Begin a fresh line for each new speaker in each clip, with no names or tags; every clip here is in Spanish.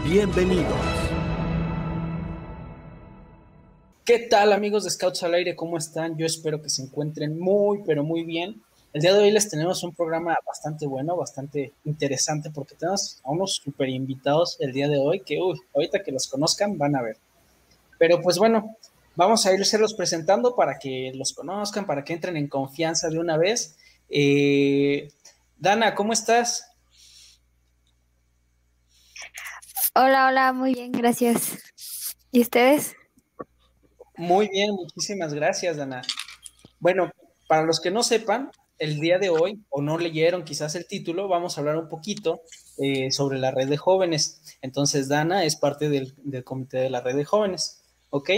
Bienvenidos.
¿Qué tal amigos de Scouts al aire? ¿Cómo están? Yo espero que se encuentren muy, pero muy bien. El día de hoy les tenemos un programa bastante bueno, bastante interesante, porque tenemos a unos super invitados el día de hoy que, uy, ahorita que los conozcan van a ver. Pero pues bueno, vamos a irse presentando para que los conozcan, para que entren en confianza de una vez. Eh, Dana, ¿cómo estás?
Hola, hola, muy bien, gracias. ¿Y ustedes?
Muy bien, muchísimas gracias, Dana. Bueno, para los que no sepan, el día de hoy, o no leyeron quizás el título, vamos a hablar un poquito eh, sobre la red de jóvenes. Entonces, Dana es parte del, comité de la red de jóvenes, ¿ok?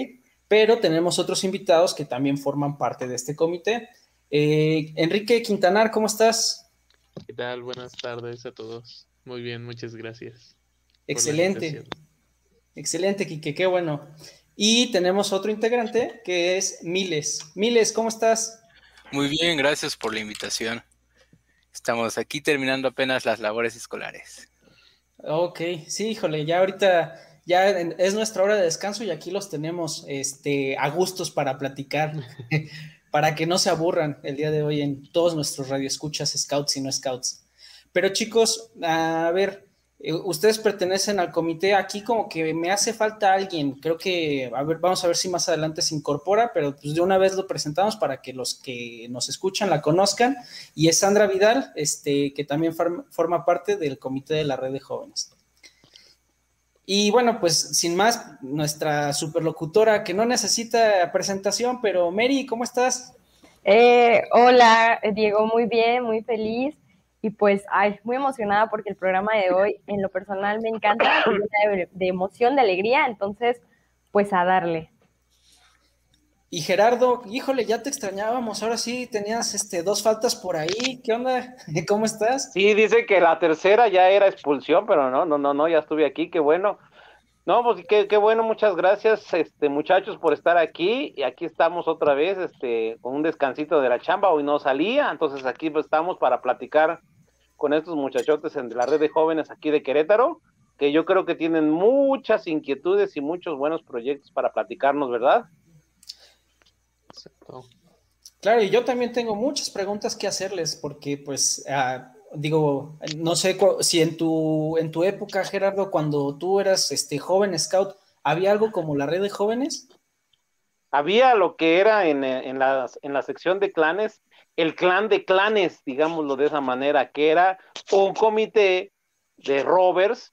Pero tenemos otros invitados que también forman parte de este comité. Eh, Enrique Quintanar, ¿cómo estás?
¿Qué tal? Buenas tardes a todos. Muy bien, muchas gracias.
Excelente. Excelente, Quique, qué bueno. Y tenemos otro integrante que es Miles. Miles, ¿cómo estás?
Muy bien, gracias por la invitación. Estamos aquí terminando apenas las labores escolares.
Ok, sí, híjole, ya ahorita ya es nuestra hora de descanso y aquí los tenemos este, a gustos para platicar, para que no se aburran el día de hoy en todos nuestros radioescuchas, scouts y no scouts. Pero chicos, a ver, ustedes pertenecen al comité, aquí como que me hace falta alguien, creo que, a ver, vamos a ver si más adelante se incorpora, pero pues de una vez lo presentamos para que los que nos escuchan la conozcan, y es Sandra Vidal, este, que también forma parte del comité de la red de jóvenes. Y bueno, pues sin más, nuestra superlocutora que no necesita presentación, pero Mary, ¿cómo estás?
Eh, hola, Diego, muy bien, muy feliz y pues, ay, muy emocionada porque el programa de hoy, en lo personal, me encanta, de, de emoción, de alegría, entonces, pues a darle.
Y Gerardo, híjole, ya te extrañábamos, ahora sí tenías este, dos faltas por ahí, ¿qué onda? ¿Cómo estás?
Sí, dice que la tercera ya era expulsión, pero no, no, no, no, ya estuve aquí, qué bueno. No, pues qué, qué bueno, muchas gracias, este, muchachos, por estar aquí, y aquí estamos otra vez, este, con un descansito de la chamba, hoy no salía, entonces aquí pues, estamos para platicar con estos muchachotes en la red de jóvenes aquí de Querétaro, que yo creo que tienen muchas inquietudes y muchos buenos proyectos para platicarnos, ¿verdad?
Claro, y yo también tengo muchas preguntas que hacerles, porque pues ah, digo, no sé si en tu, en tu época, Gerardo, cuando tú eras este joven scout, ¿había algo como la red de jóvenes?
Había lo que era en, en, la, en la sección de clanes, el clan de clanes, digámoslo de esa manera, que era un comité de rovers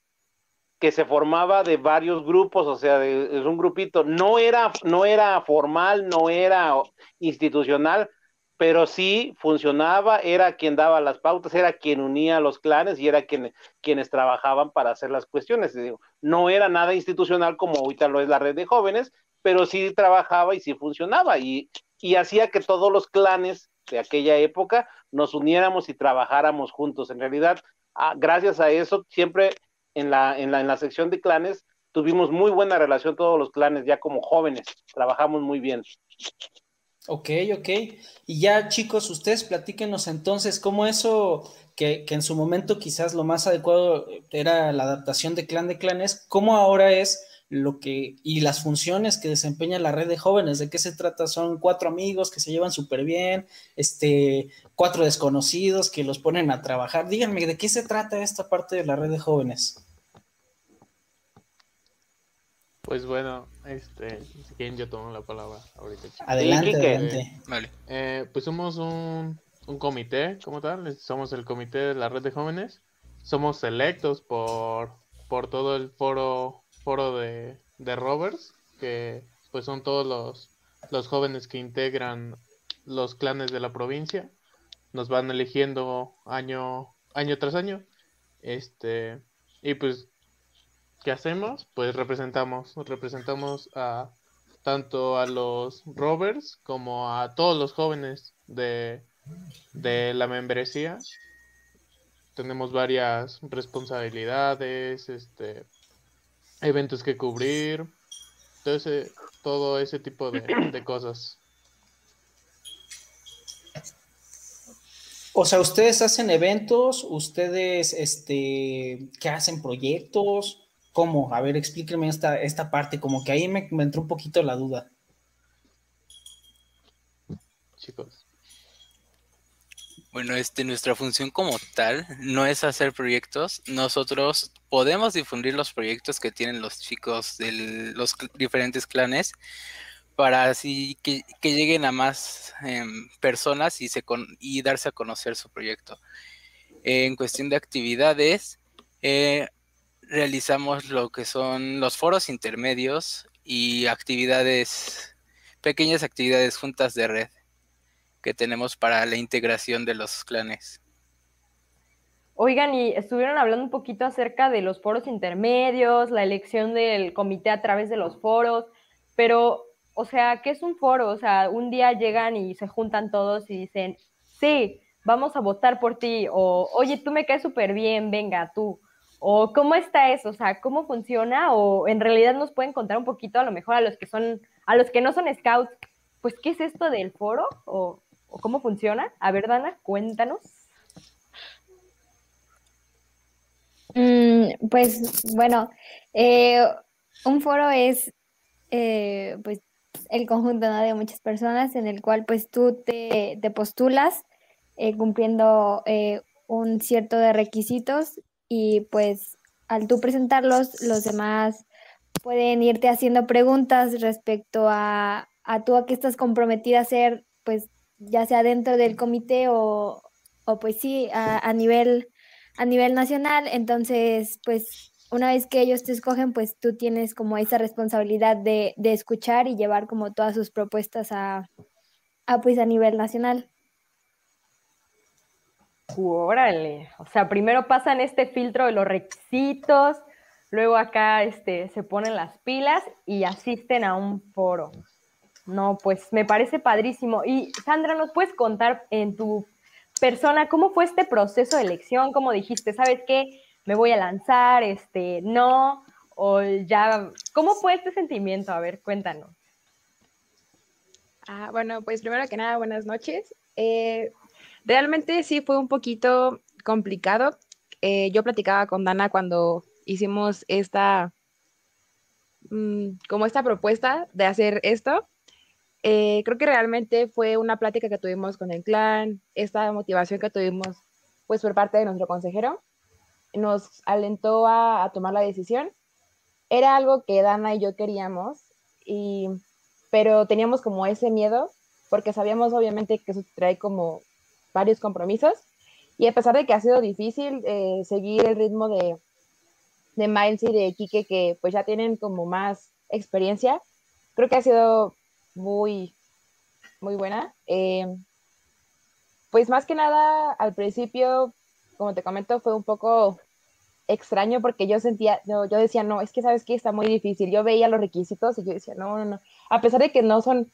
que se formaba de varios grupos, o sea, es un grupito, no era, no era formal, no era institucional, pero sí funcionaba, era quien daba las pautas, era quien unía a los clanes y era quien, quienes trabajaban para hacer las cuestiones. no era nada institucional como ahorita lo es la red de jóvenes, pero sí trabajaba y sí funcionaba y, y hacía que todos los clanes de aquella época nos uniéramos y trabajáramos juntos. En realidad, ah, gracias a eso, siempre en la, en, la, en la sección de clanes tuvimos muy buena relación todos los clanes, ya como jóvenes, trabajamos muy bien.
Ok, ok. Y ya chicos, ustedes platíquenos entonces cómo eso, que, que, en su momento quizás lo más adecuado era la adaptación de clan de clanes, cómo ahora es lo que y las funciones que desempeña la red de jóvenes, de qué se trata, son cuatro amigos que se llevan súper bien, este, cuatro desconocidos que los ponen a trabajar. Díganme, ¿de qué se trata esta parte de la red de jóvenes?
Pues bueno, este, si quieren yo tomo la palabra ahorita.
Adelante, adelante.
Vale. Eh, pues somos un, un comité, como tal, somos el comité de la red de jóvenes, somos electos por, por todo el foro foro de, de rovers, que pues son todos los, los jóvenes que integran los clanes de la provincia. Nos van eligiendo año, año tras año. Este, y pues ¿qué hacemos? Pues representamos, representamos a tanto a los rovers como a todos los jóvenes de, de la membresía. Tenemos varias responsabilidades, este, eventos que cubrir, todo ese, todo ese tipo de, de cosas.
O sea, ustedes hacen eventos, ustedes, este, ¿qué hacen? ¿Proyectos? ¿Cómo? A ver, explíquenme esta, esta parte, como que ahí me, me entró un poquito la duda.
Chicos.
Bueno, este, nuestra función como tal no es hacer proyectos. Nosotros podemos difundir los proyectos que tienen los chicos de los diferentes clanes para así que, que lleguen a más em, personas y, se con- y darse a conocer su proyecto. en cuestión de actividades, eh, realizamos lo que son los foros intermedios y actividades, pequeñas actividades juntas de red que tenemos para la integración de los clanes.
Oigan, y estuvieron hablando un poquito acerca de los foros intermedios, la elección del comité a través de los foros, pero, o sea, ¿qué es un foro? O sea, un día llegan y se juntan todos y dicen, sí, vamos a votar por ti, o oye, tú me caes súper bien, venga, tú. O cómo está eso, o sea, cómo funciona, o en realidad nos pueden contar un poquito a lo mejor a los que son, a los que no son scouts, pues, ¿qué es esto del foro? ¿O, cómo funciona? A ver, Dana, cuéntanos.
Mm, pues bueno, eh, un foro es eh, pues el conjunto de muchas personas en el cual pues tú te, te postulas eh, cumpliendo eh, un cierto de requisitos y pues al tú presentarlos los demás pueden irte haciendo preguntas respecto a, a tú a qué estás comprometida a hacer pues ya sea dentro del comité o, o pues sí a, a nivel a nivel nacional, entonces, pues una vez que ellos te escogen, pues tú tienes como esa responsabilidad de, de escuchar y llevar como todas sus propuestas a, a, pues a nivel nacional.
Órale, o sea, primero pasan este filtro de los requisitos, luego acá este, se ponen las pilas y asisten a un foro. No, pues me parece padrísimo. Y Sandra, ¿nos puedes contar en tu persona, ¿cómo fue este proceso de elección? ¿Cómo dijiste, sabes qué? Me voy a lanzar, este, no, o ya, ¿cómo fue este sentimiento? A ver, cuéntanos.
Ah, bueno, pues primero que nada, buenas noches. Eh, realmente sí fue un poquito complicado. Eh, yo platicaba con Dana cuando hicimos esta, mm, como esta propuesta de hacer esto. Eh, creo que realmente fue una plática que tuvimos con el clan, esta motivación que tuvimos pues por parte de nuestro consejero, nos alentó a, tomar la decisión. Era algo que Dana y yo queríamos, y, pero teníamos como ese miedo, porque sabíamos obviamente que eso trae como varios compromisos, y a pesar de que ha sido difícil eh, seguir el ritmo de, de Miles y de Kike, que pues ya tienen como más experiencia, creo que ha sido muy, muy buena. Eh, pues más que nada, al principio, como te comento, fue un poco extraño porque yo sentía, yo, yo decía, no, es que sabes que está muy difícil. Yo veía los requisitos y yo decía, no, no, no. A pesar de que no son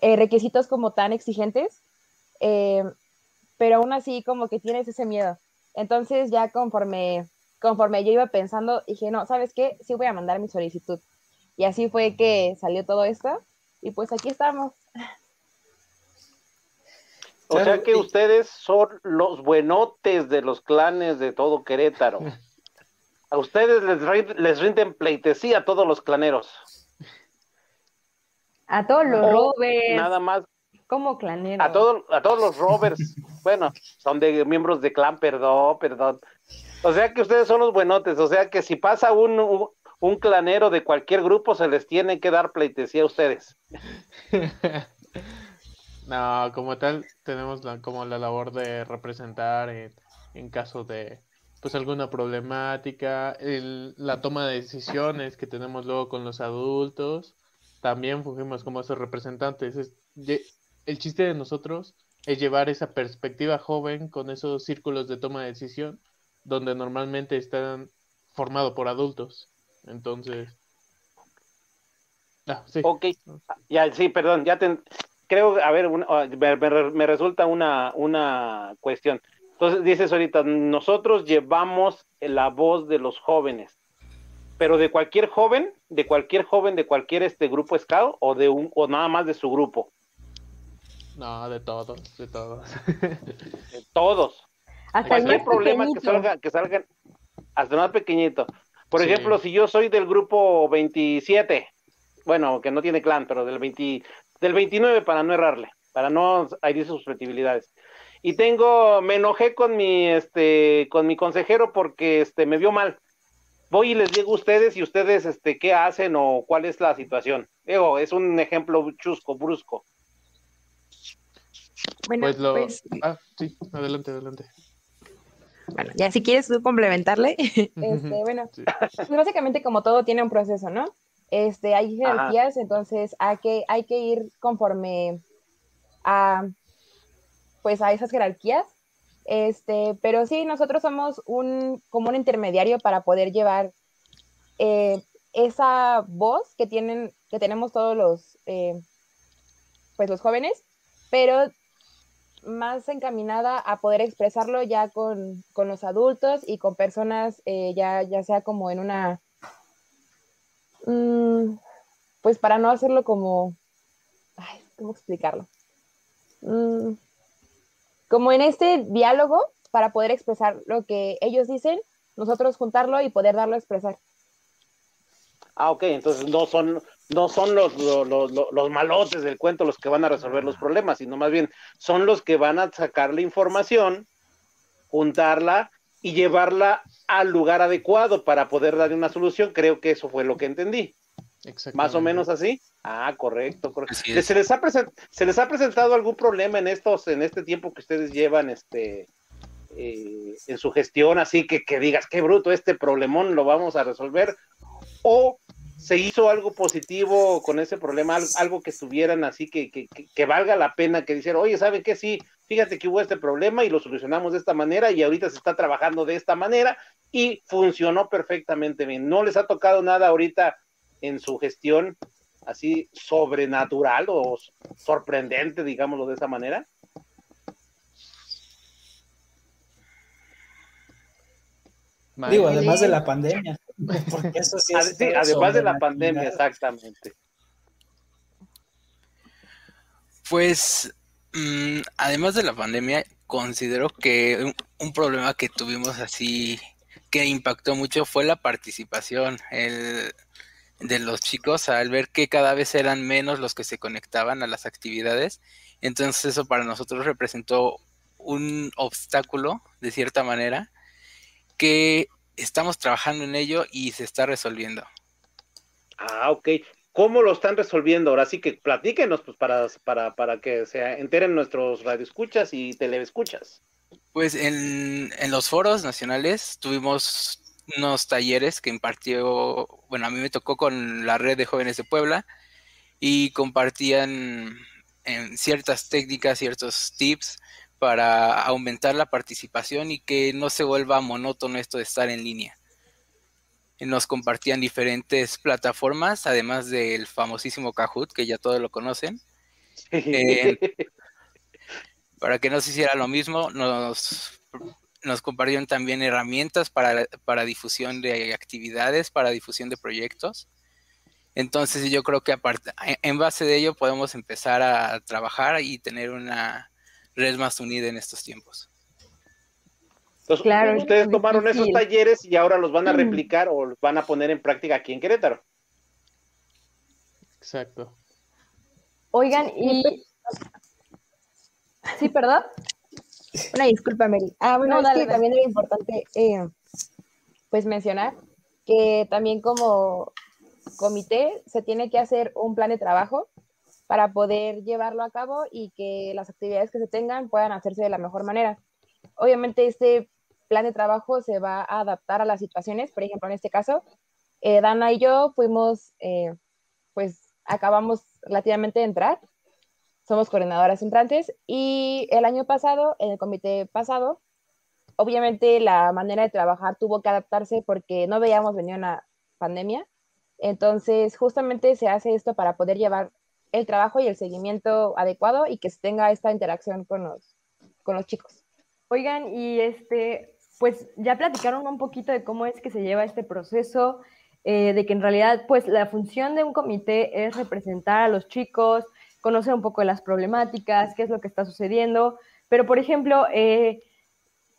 eh, requisitos como tan exigentes, eh, pero aún así como que tienes ese miedo. Entonces ya conforme, conforme yo iba pensando, dije, no, ¿sabes qué? Sí voy a mandar mi solicitud. Y así fue que salió todo esto. Y pues aquí estamos.
O sea que ustedes son los buenotes de los clanes de todo Querétaro. A ustedes les, les rinden pleitesía a todos los claneros.
A todos los rovers,
Nada más
como clanero.
a todos a todos los rovers. bueno, son de miembros de clan, perdón, perdón. O sea que ustedes son los buenotes. O sea que si pasa un, un, clanero de cualquier grupo, se les tiene que dar pleitesía a ustedes.
No, como tal, tenemos la, como la labor de representar en, en caso de pues alguna problemática, el- la toma de decisiones que tenemos luego con los adultos, también fungimos como esos representantes. Es- el chiste de nosotros es llevar esa perspectiva joven con esos círculos de toma de decisión donde normalmente están formados por adultos. Entonces. Ah, sí.
Ok, ya, sí, perdón, ya te, creo, a ver, ah, me, resulta una, una cuestión. Entonces dices ahorita, nosotros llevamos la voz de los jóvenes, pero de cualquier joven, de cualquier joven, de cualquier este grupo scout o de un, o nada más de su grupo.
No, de todos, de todos.
De todos. Hasta cualquier problema que salga, que salgan, hasta más pequeñito. Por ejemplo, si yo soy del grupo 27, bueno, que no tiene clan, pero del 20, del 29 para no errarle, para no herir susceptibilidades. Y tengo, me enojé con mi, este, con mi consejero porque, este, me vio mal. Voy y les digo a ustedes y ustedes, este, qué hacen o cuál es la situación. Digo, es un ejemplo chusco, brusco.
Bueno, pues, lo... pues...
Ah, sí, adelante, adelante.
Bueno, ya si quieres tú complementarle, este, bueno, pues básicamente como todo tiene un proceso, ¿no? Este, hay jerarquías, entonces hay que, hay que ir conforme a, pues a esas jerarquías. Este, pero sí, nosotros somos un, como un intermediario para poder llevar eh, esa voz que tienen, que tenemos todos los, eh, pues los jóvenes, pero más encaminada a poder expresarlo ya con, los adultos y con personas eh, ya, ya sea como en una Mm, pues para no hacerlo como, ¿cómo explicarlo? Mm, como en este diálogo, para poder expresar lo que ellos dicen, nosotros juntarlo y poder darlo a expresar.
Ah, ok, entonces no son, no son los, los, los, malotes del cuento los que van a resolver los problemas, sino más bien son los que van a sacar la información, juntarla y llevarla al lugar adecuado para poder darle una solución. Creo que eso fue lo que entendí. Más o menos así. Ah, correcto. ¿Se, les ha ¿Se les ha presentado algún problema en estos, en este tiempo que ustedes llevan este, eh, en su gestión? Así que, que digas, qué bruto, este problemón lo vamos a resolver. O se hizo algo positivo con ese problema, algo que estuvieran así que, que, que valga la pena, que dijeran, oye, ¿saben qué? Sí, fíjate que hubo este problema y lo solucionamos de esta manera y ahorita se está trabajando de esta manera y funcionó perfectamente bien. ¿No les ha tocado nada ahorita en su gestión así sobrenatural o sorprendente, digámoslo de esa manera?
Digo, además de la pandemia. Porque eso sí
además de la pandemia, exactamente.
Pues Mm, además de la pandemia, considero que un, problema que tuvimos así que impactó mucho fue la participación de los chicos al ver que cada vez eran menos los que se conectaban a las actividades. Entonces eso para nosotros representó un obstáculo, de cierta manera, que estamos trabajando en ello y se está resolviendo.
Ah, ok. ¿Cómo lo están resolviendo? Ahora sí que platíquenos pues, para, para, para que se enteren nuestros radioescuchas y teleescuchas.
Pues en, en los foros nacionales tuvimos unos talleres que impartió, bueno, a mí me tocó con la red de jóvenes de Puebla y compartían en ciertas técnicas, ciertos tips para aumentar la participación y que no se vuelva monótono esto de estar en línea nos compartían diferentes plataformas, además del famosísimo Kahoot, que ya todos lo conocen. Eh, para que no se hiciera lo mismo, nos, nos compartieron también herramientas para, para difusión de actividades, para difusión de proyectos. Entonces yo creo que aparte, en base de ello podemos empezar a trabajar y tener una red más unida en estos tiempos.
Entonces, ustedes tomaron esos talleres y ahora los van a mm. replicar o los van a poner en práctica aquí en Querétaro.
Exacto.
Oigan, y... Sí, perdón.
Una disculpa, Mary. Ah, bueno, también es importante eh, pues mencionar que también como comité se tiene que hacer un plan de trabajo para poder llevarlo a cabo y que las actividades que se tengan puedan hacerse de la mejor manera. Obviamente este plan de trabajo se va a adaptar a las situaciones. Por ejemplo, en este caso, eh, Dana y yo fuimos, eh, pues acabamos relativamente de entrar, somos coordinadoras entrantes y el año pasado, en el comité pasado, obviamente la manera de trabajar tuvo que adaptarse porque no veíamos venir una, pandemia. Entonces, justamente se hace esto para poder llevar el trabajo y el seguimiento adecuado y que se tenga esta interacción con los, con los chicos.
Oigan, y este, pues ya platicaron un poquito de cómo es que se lleva este proceso, eh, de que en realidad, pues la función de un comité es representar a los chicos, conocer un poco de las problemáticas, qué es lo que está sucediendo. Pero, por ejemplo, eh,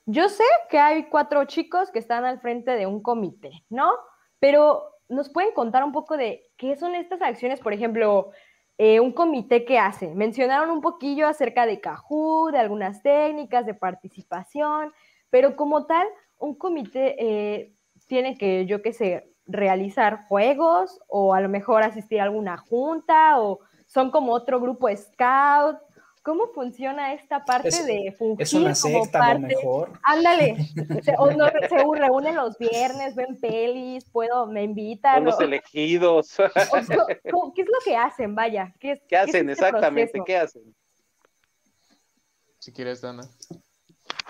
yo sé que hay cuatro chicos que están al frente de un comité, ¿no? Pero nos pueden contar un poco de qué son estas acciones, por ejemplo, eh, un comité que hace. Mencionaron un poquillo acerca de Cajú, de algunas técnicas de participación, pero como tal, un comité eh, tiene que, yo qué sé, realizar juegos o a lo mejor asistir a alguna junta o son como otro grupo scout. ¿Cómo funciona esta parte de fungir
es una secta,
como
a lo mejor.
Ándale, se, o no, se reúnen los viernes, ven pelis, puedo, me invitan.
Son los
o-
elegidos.
o ¿Qué es lo que hacen? Vaya, ¿qué, es-
¿Qué
es
hacen
este
exactamente?
proceso?
¿Qué hacen?
Si quieres, Dana,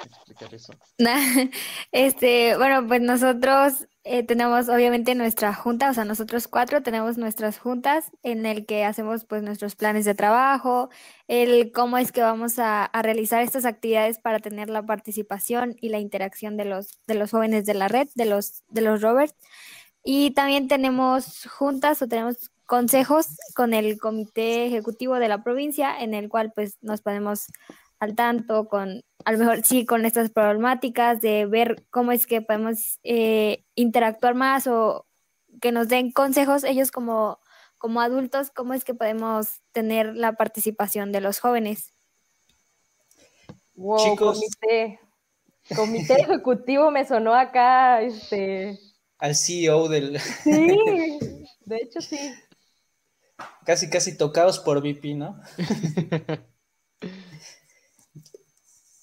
explicar.
Este, bueno, pues nosotros eh, tenemos obviamente nuestra junta, o sea, nosotros cuatro tenemos nuestras juntas en el que hacemos pues nuestros planes de trabajo, el cómo es que vamos a, a realizar estas actividades para tener la participación y la interacción de los, de los jóvenes de la red, de los, de los rovers. Y también tenemos juntas o tenemos consejos con el comité ejecutivo de la provincia en el cual pues nos ponemos al tanto con, a lo mejor sí, con estas problemáticas de ver cómo es que podemos eh, interactuar más o que nos den consejos ellos como, como adultos, cómo es que podemos tener la participación de los jóvenes.
Wow,
Chicos.
comité, comité ejecutivo me sonó acá, este,
Al CEO del.
sí, de hecho sí.
casi, casi tocados por VP, ¿no?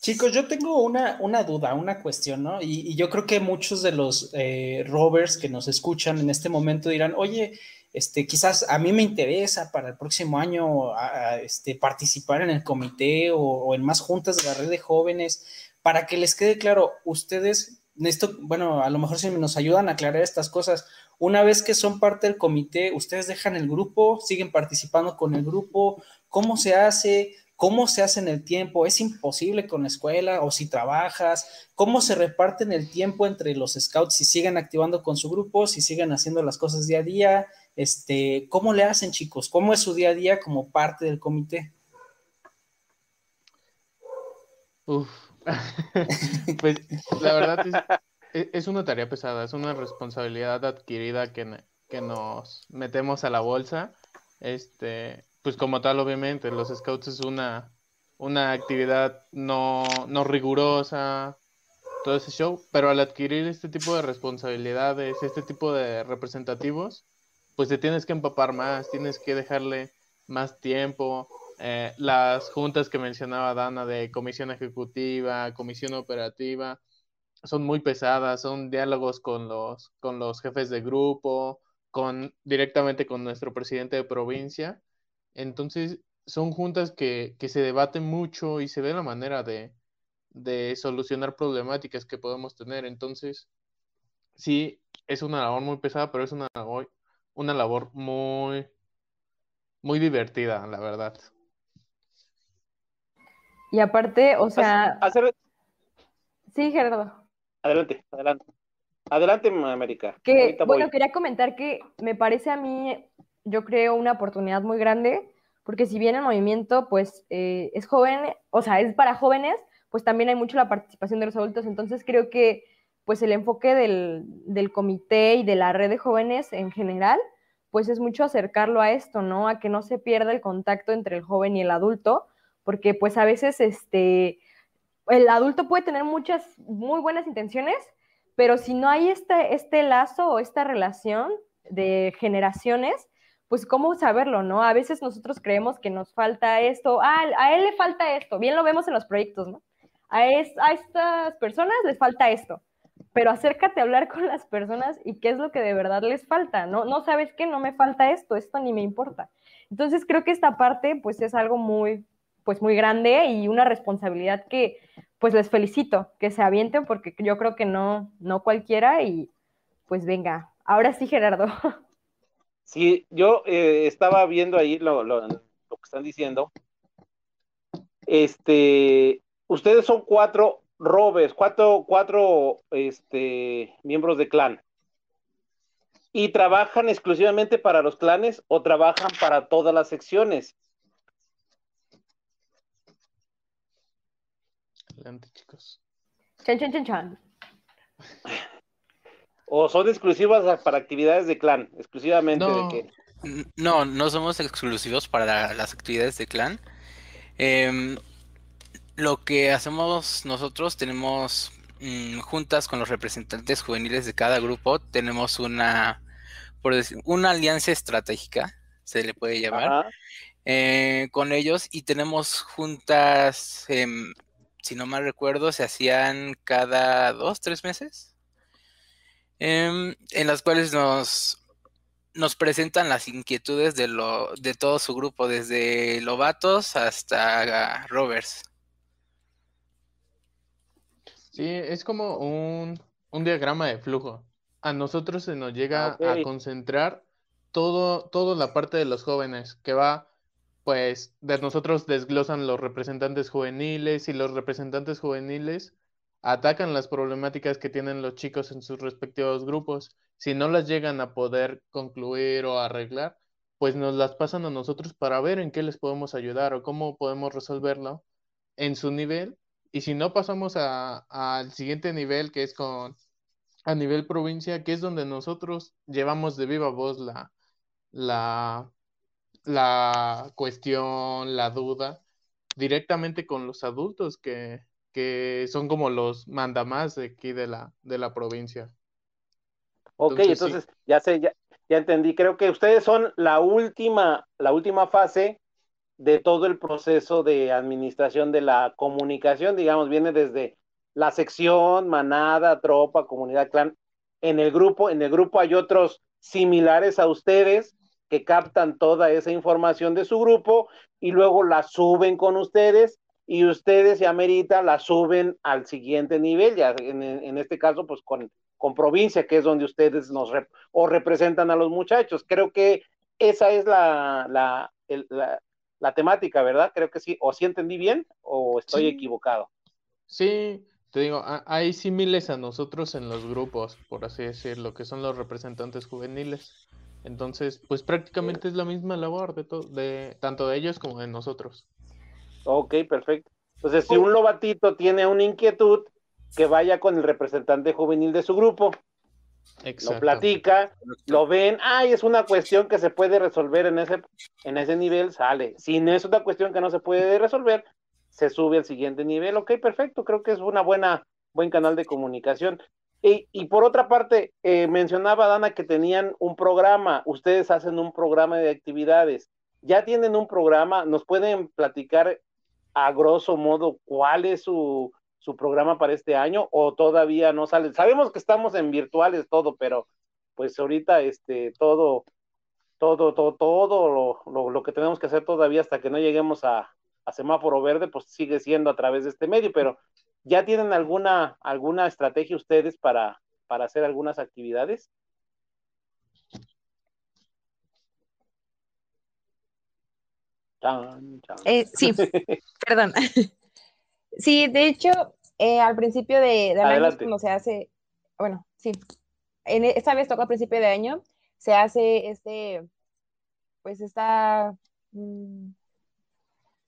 Chicos, yo tengo una, una duda, una cuestión, ¿no? Y, yo creo que muchos de los eh, rovers que nos escuchan en este momento dirán, oye, este, quizás a mí me interesa para el próximo año este, participar en el comité o, o en más juntas de la red de jóvenes, para que les quede claro, ustedes, esto, bueno, a lo mejor si nos ayudan a aclarar estas cosas, una vez que son parte del comité, ustedes dejan el grupo, siguen participando con el grupo, ¿cómo se hace? ¿Cómo se hace en el tiempo? ¿Es imposible con la escuela o si trabajas? ¿Cómo se reparten el tiempo entre los scouts si siguen activando con su grupo, si siguen haciendo las cosas día a día? Este, ¿Cómo le hacen, chicos? ¿Cómo es su día a día como parte del comité?
Uf. pues la verdad es, e- es una tarea pesada, es una responsabilidad adquirida que, que nos metemos a la bolsa. Este, pues como tal, obviamente, los scouts es una, una actividad no, no rigurosa, todo ese show, pero al adquirir este tipo de responsabilidades, este tipo de representativos, pues te tienes que empapar más, tienes que dejarle más tiempo. Eh, las juntas que mencionaba Dana de comisión ejecutiva, comisión operativa, son muy pesadas, son diálogos con los, con los jefes de grupo, con, directamente con nuestro presidente de provincia. Entonces, son juntas que, que se debaten mucho y se ve la manera de, de solucionar problemáticas que podemos tener. Entonces, sí, es una labor muy pesada, pero es una labor, una labor muy, muy divertida, la verdad.
Y aparte, o sea,
Hacer-
sí, Gerardo.
Adelante, adelante. Adelante, América.
Que, bueno, quería comentar que me parece a mí, yo creo, una oportunidad muy grande, porque si bien el movimiento, pues, eh, es joven, o sea, es para jóvenes, pues también hay mucho la participación de los adultos, entonces creo que, pues, el enfoque del, del comité y de la red de jóvenes en general, pues es mucho acercarlo a esto, ¿no? A que no se pierda el contacto entre el joven y el adulto, porque, pues, a veces, este, el adulto puede tener muchas muy buenas intenciones, pero si no hay este, este lazo o esta relación de generaciones, pues cómo saberlo, ¿no? A veces nosotros creemos que nos falta esto, ah, a él le falta esto, bien lo vemos en los proyectos, ¿no? A, es- a estas personas les falta esto, pero acércate a hablar con las personas y qué es lo que de verdad les falta, ¿no? No sabes qué, no me falta esto, esto ni me importa. Entonces creo que esta parte pues es algo muy, pues muy grande y una responsabilidad que pues les felicito, que se avienten porque yo creo que no, no cualquiera y pues venga, Ahora sí, Gerardo.
Sí, yo eh, estaba viendo ahí lo, lo, lo que están diciendo. Este, ustedes son cuatro robes, cuatro, cuatro este, miembros de clan. ¿Y trabajan exclusivamente para los clanes o trabajan para todas las secciones?
Adelante, chicos.
Chan, chan, chan, chan.
¿O son exclusivas para actividades de clan? Exclusivamente
No.
de que.
N- No, no somos exclusivos para las actividades de clan. Em, lo que hacemos nosotros, tenemos mm, juntas con los representantes juveniles de cada grupo, tenemos una, por decir, una alianza estratégica, se le puede llamar, eh, con ellos y tenemos juntas, em, si no mal recuerdo, se hacían cada dos, tres meses, em, en las cuales nos, nos presentan las inquietudes de, lo, de todo su grupo, desde Lobatos hasta Rovers.
Sí, es como un, un diagrama de flujo. A nosotros se nos llega
Ah,
a concentrar todo, toda la parte de los jóvenes, que va, pues, de nosotros desglosan los representantes juveniles y los representantes juveniles atacan las problemáticas que tienen los chicos en sus respectivos grupos. Si no las llegan a poder concluir o arreglar, pues nos las pasan a nosotros para ver en qué les podemos ayudar o cómo podemos resolverlo en su nivel. Y si no pasamos al siguiente nivel, que es con a nivel provincia, que es donde nosotros llevamos de viva voz la, la, la cuestión, la duda, directamente con los adultos que, que son como los mandamás de aquí de la, de la provincia.
Ok,
Entonces, sí.
ya sé, ya, ya entendí. Creo que ustedes son la última, la última fase de todo el proceso de administración de la comunicación, digamos, viene desde la sección, manada, tropa, comunidad, clan. En el grupo, en el grupo hay otros similares a ustedes que captan toda esa información de su grupo y luego la suben con ustedes y ustedes ya amerita la suben al siguiente nivel, ya en, en este caso pues con, con provincia, que es donde ustedes nos rep o representan a los muchachos. Creo que esa es la, la, el, la, la temática, ¿verdad? Creo que sí, o sí entendí bien o estoy
Sí.
equivocado.
Sí, te digo, hay símiles a nosotros en los grupos, por así decirlo, que son los representantes juveniles. Entonces, pues prácticamente es la misma labor de, de tanto de ellos como de nosotros.
Ok, perfecto. Entonces, si un lobatito tiene una inquietud, que vaya con el representante juvenil de su grupo, lo
Exacto.
platica, lo ven, ay, es una cuestión que se puede resolver en ese, en ese nivel, sale. Si no es una cuestión que no se puede resolver, se sube al siguiente nivel. Ok, perfecto, creo que es una buena, buen canal de comunicación. Y, y por otra parte, eh, mencionaba Dana que tenían un programa, ustedes hacen un programa de actividades. Ya tienen un programa, nos pueden platicar a grosso modo cuál es su, su programa para este año o todavía no sale. Sabemos que estamos en virtuales todo, pero pues ahorita este todo, todo, todo, todo lo, lo, lo que tenemos que hacer todavía hasta que no lleguemos a, a semáforo verde, pues sigue siendo a través de este medio, pero ¿ya tienen alguna, alguna estrategia ustedes para, para hacer algunas actividades?
Eh, sí, perdón. Sí, de hecho, eh, al principio de, de año cuando se hace, bueno, sí, en, e- esta vez toca al principio de año, se hace este, pues esta, mm,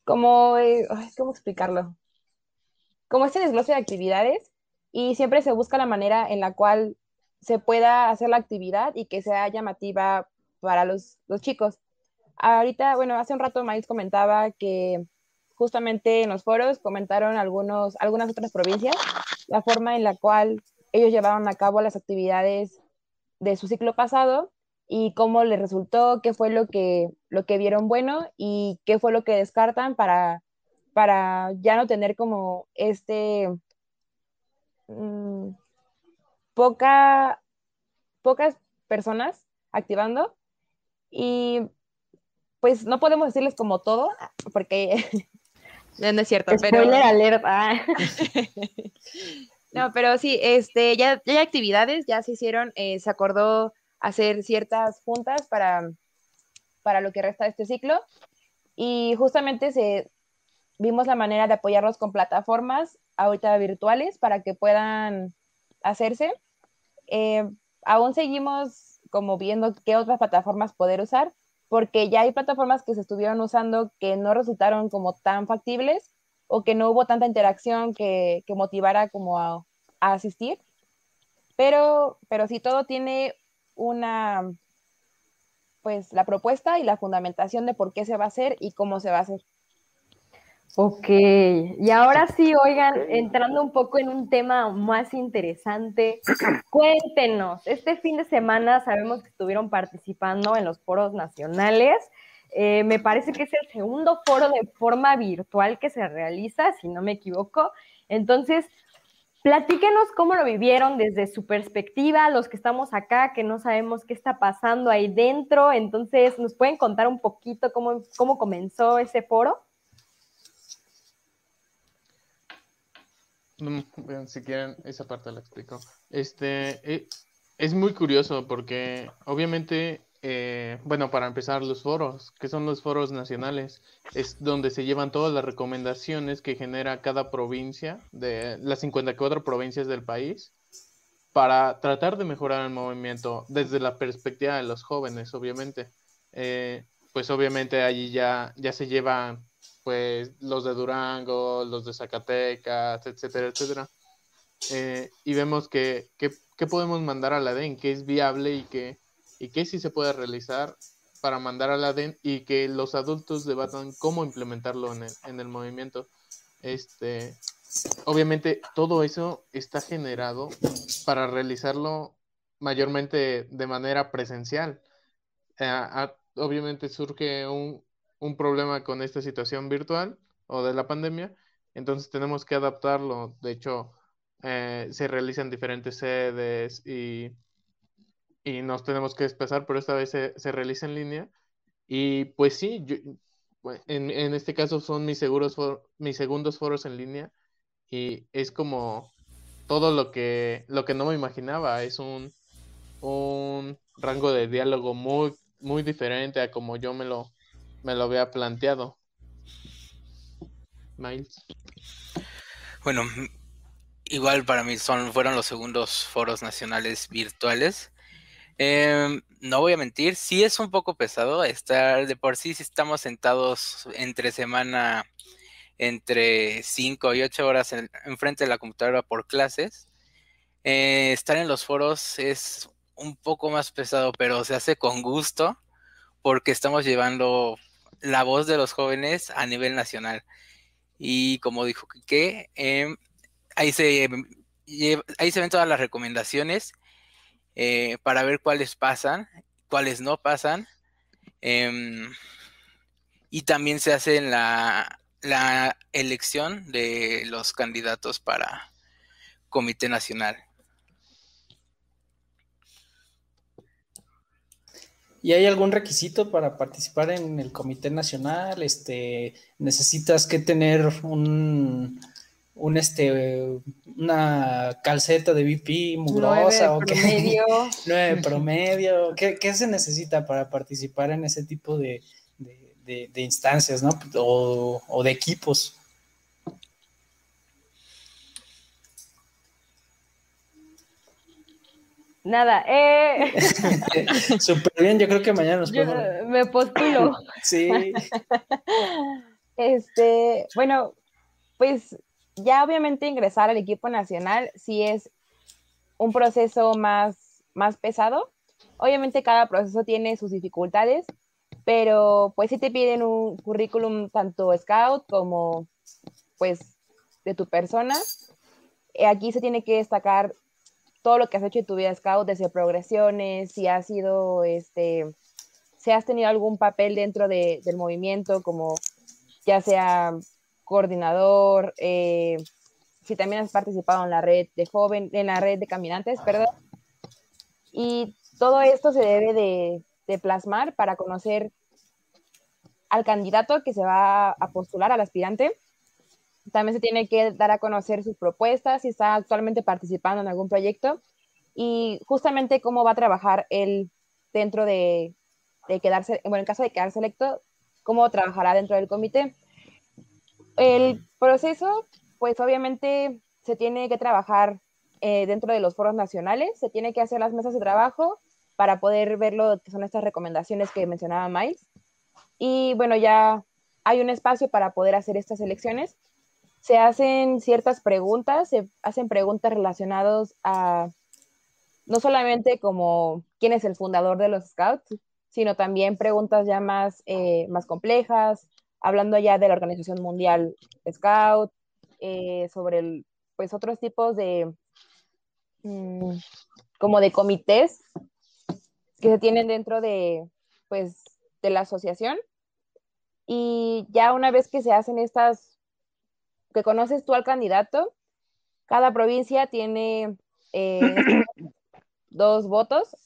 como, eh, ¿cómo explicarlo? Como este desglose de actividades y siempre se busca la manera en la cual se pueda hacer la actividad y que sea llamativa para los, los chicos. Ahorita, bueno, hace un rato Maíz comentaba que justamente en los foros comentaron algunos, algunas otras provincias la forma en la cual ellos llevaron a cabo las actividades de su ciclo pasado y cómo les resultó, qué fue lo que, lo que vieron bueno y qué fue lo que descartan para, para ya no tener como este mm, poca, pocas personas activando. Y pues no podemos decirles como todo porque no, no es cierto, pero
Spoiler alert. ah.
no, pero sí, este, ya, ya hay actividades, ya se hicieron, eh, se acordó hacer ciertas juntas para, para lo que resta de este ciclo. Y justamente se, vimos la manera de apoyarlos con plataformas ahorita virtuales para que puedan hacerse. Eh, aún seguimos como viendo qué otras plataformas poder usar, porque ya hay plataformas que se estuvieron usando que no resultaron como tan factibles o que no hubo tanta interacción que, que motivara como a, a, asistir. Pero, pero sí, todo tiene una, pues la propuesta y la fundamentación de por qué se va a hacer y cómo se va a hacer.
Ok, y ahora sí, oigan, entrando un poco en un tema más interesante, cuéntenos, este fin de semana sabemos que estuvieron participando en los foros nacionales, eh, me parece que es el segundo foro de forma virtual que se realiza, si no me equivoco, entonces, platíquenos cómo lo vivieron desde su perspectiva, los que estamos acá, que no sabemos qué está pasando ahí dentro, entonces, ¿nos pueden contar un poquito cómo, cómo comenzó ese foro?
Bueno, si quieren, esa parte la explico. Este, eh, es muy curioso porque obviamente, eh, bueno, para empezar, los foros, que son los foros nacionales, es donde se llevan todas las recomendaciones que genera cada provincia de las 54 provincias del país para tratar de mejorar el movimiento desde la perspectiva de los jóvenes, obviamente. Eh, pues obviamente allí ya, ya se llevan pues los de Durango, los de Zacatecas, etcétera, etcétera. Eh, y vemos que, que, podemos mandar a la DEN, que es viable y que, y que sí se puede realizar para mandar a la DEN y que los adultos debatan cómo implementarlo en el, en el movimiento. Este, obviamente todo eso está generado para realizarlo mayormente de manera presencial. Eh, obviamente surge un, un problema con esta situación virtual o de la pandemia, entonces tenemos que adaptarlo. De hecho, eh, se realizan diferentes sedes y, y, nos tenemos que desplazar, pero esta vez se, se realiza en línea. Y pues sí, en, en, este caso son mis, seguros mis segundos foros en línea y es como todo lo que, lo que no me imaginaba. Es un, un rango de diálogo muy, muy diferente a como yo me lo, me lo había planteado. Miles.
Bueno, igual para mí son, fueron los segundos foros nacionales virtuales. Em, no voy a mentir, sí es un poco pesado estar de por sí, si estamos sentados entre semana entre 5 y 8 horas en, enfrente de la computadora por clases. Eh, estar en los foros es un poco más pesado, pero se hace con gusto porque estamos llevando la voz de los jóvenes a nivel nacional. Y como dijo que em, ahí, se, ahí se ven todas las recomendaciones eh, para ver cuáles pasan, cuáles no pasan. Em, y también se hace la, la elección de los candidatos para Comité Nacional.
¿Y hay algún requisito para participar en el Comité Nacional? Este, ¿Necesitas que tener un, un este, una calceta de VP mugrosa o
promedio.
qué? Nueve promedio. ¿Qué, ¿Qué, se necesita para participar en ese tipo de, de, de, instancias, ¿no? O, o de equipos.
Nada, eh.
Súper bien, yo creo que mañana nos podemos...
Me postulo.
sí.
Este, bueno, pues ya obviamente ingresar al equipo nacional sí es un proceso más, más pesado. Obviamente cada proceso tiene sus dificultades, pero pues sí te piden un currículum tanto scout como pues de tu persona. Aquí se tiene que destacar todo lo que has hecho en tu vida scout, desde progresiones, si has sido, este, si has tenido algún papel dentro de, del movimiento, como ya sea coordinador, eh, si también has participado en la red de joven, en la red de caminantes, perdón. Y todo esto se debe de, de plasmar para conocer al candidato que se va a postular, al aspirante, también se tiene que dar a conocer sus propuestas, si está actualmente participando en algún proyecto y justamente cómo va a trabajar él dentro de, de quedarse, bueno, en caso de quedarse electo, cómo trabajará dentro del comité. El proceso, pues obviamente se tiene que trabajar eh, dentro de los foros nacionales, se tiene que hacer las mesas de trabajo para poder ver lo que son estas recomendaciones que mencionaba Miles. Y bueno, ya hay un espacio para poder hacer estas elecciones. Se hacen ciertas preguntas, se hacen preguntas relacionadas a no solamente como quién es el fundador de los Scouts, sino también preguntas ya más, eh, más complejas, hablando ya de la Organización Mundial Scout, eh, sobre el, pues otros tipos de, mm, como de comités que se tienen dentro de, pues, de la asociación. Y ya una vez que se hacen estas, que conoces tú al candidato, cada provincia tiene eh, dos votos,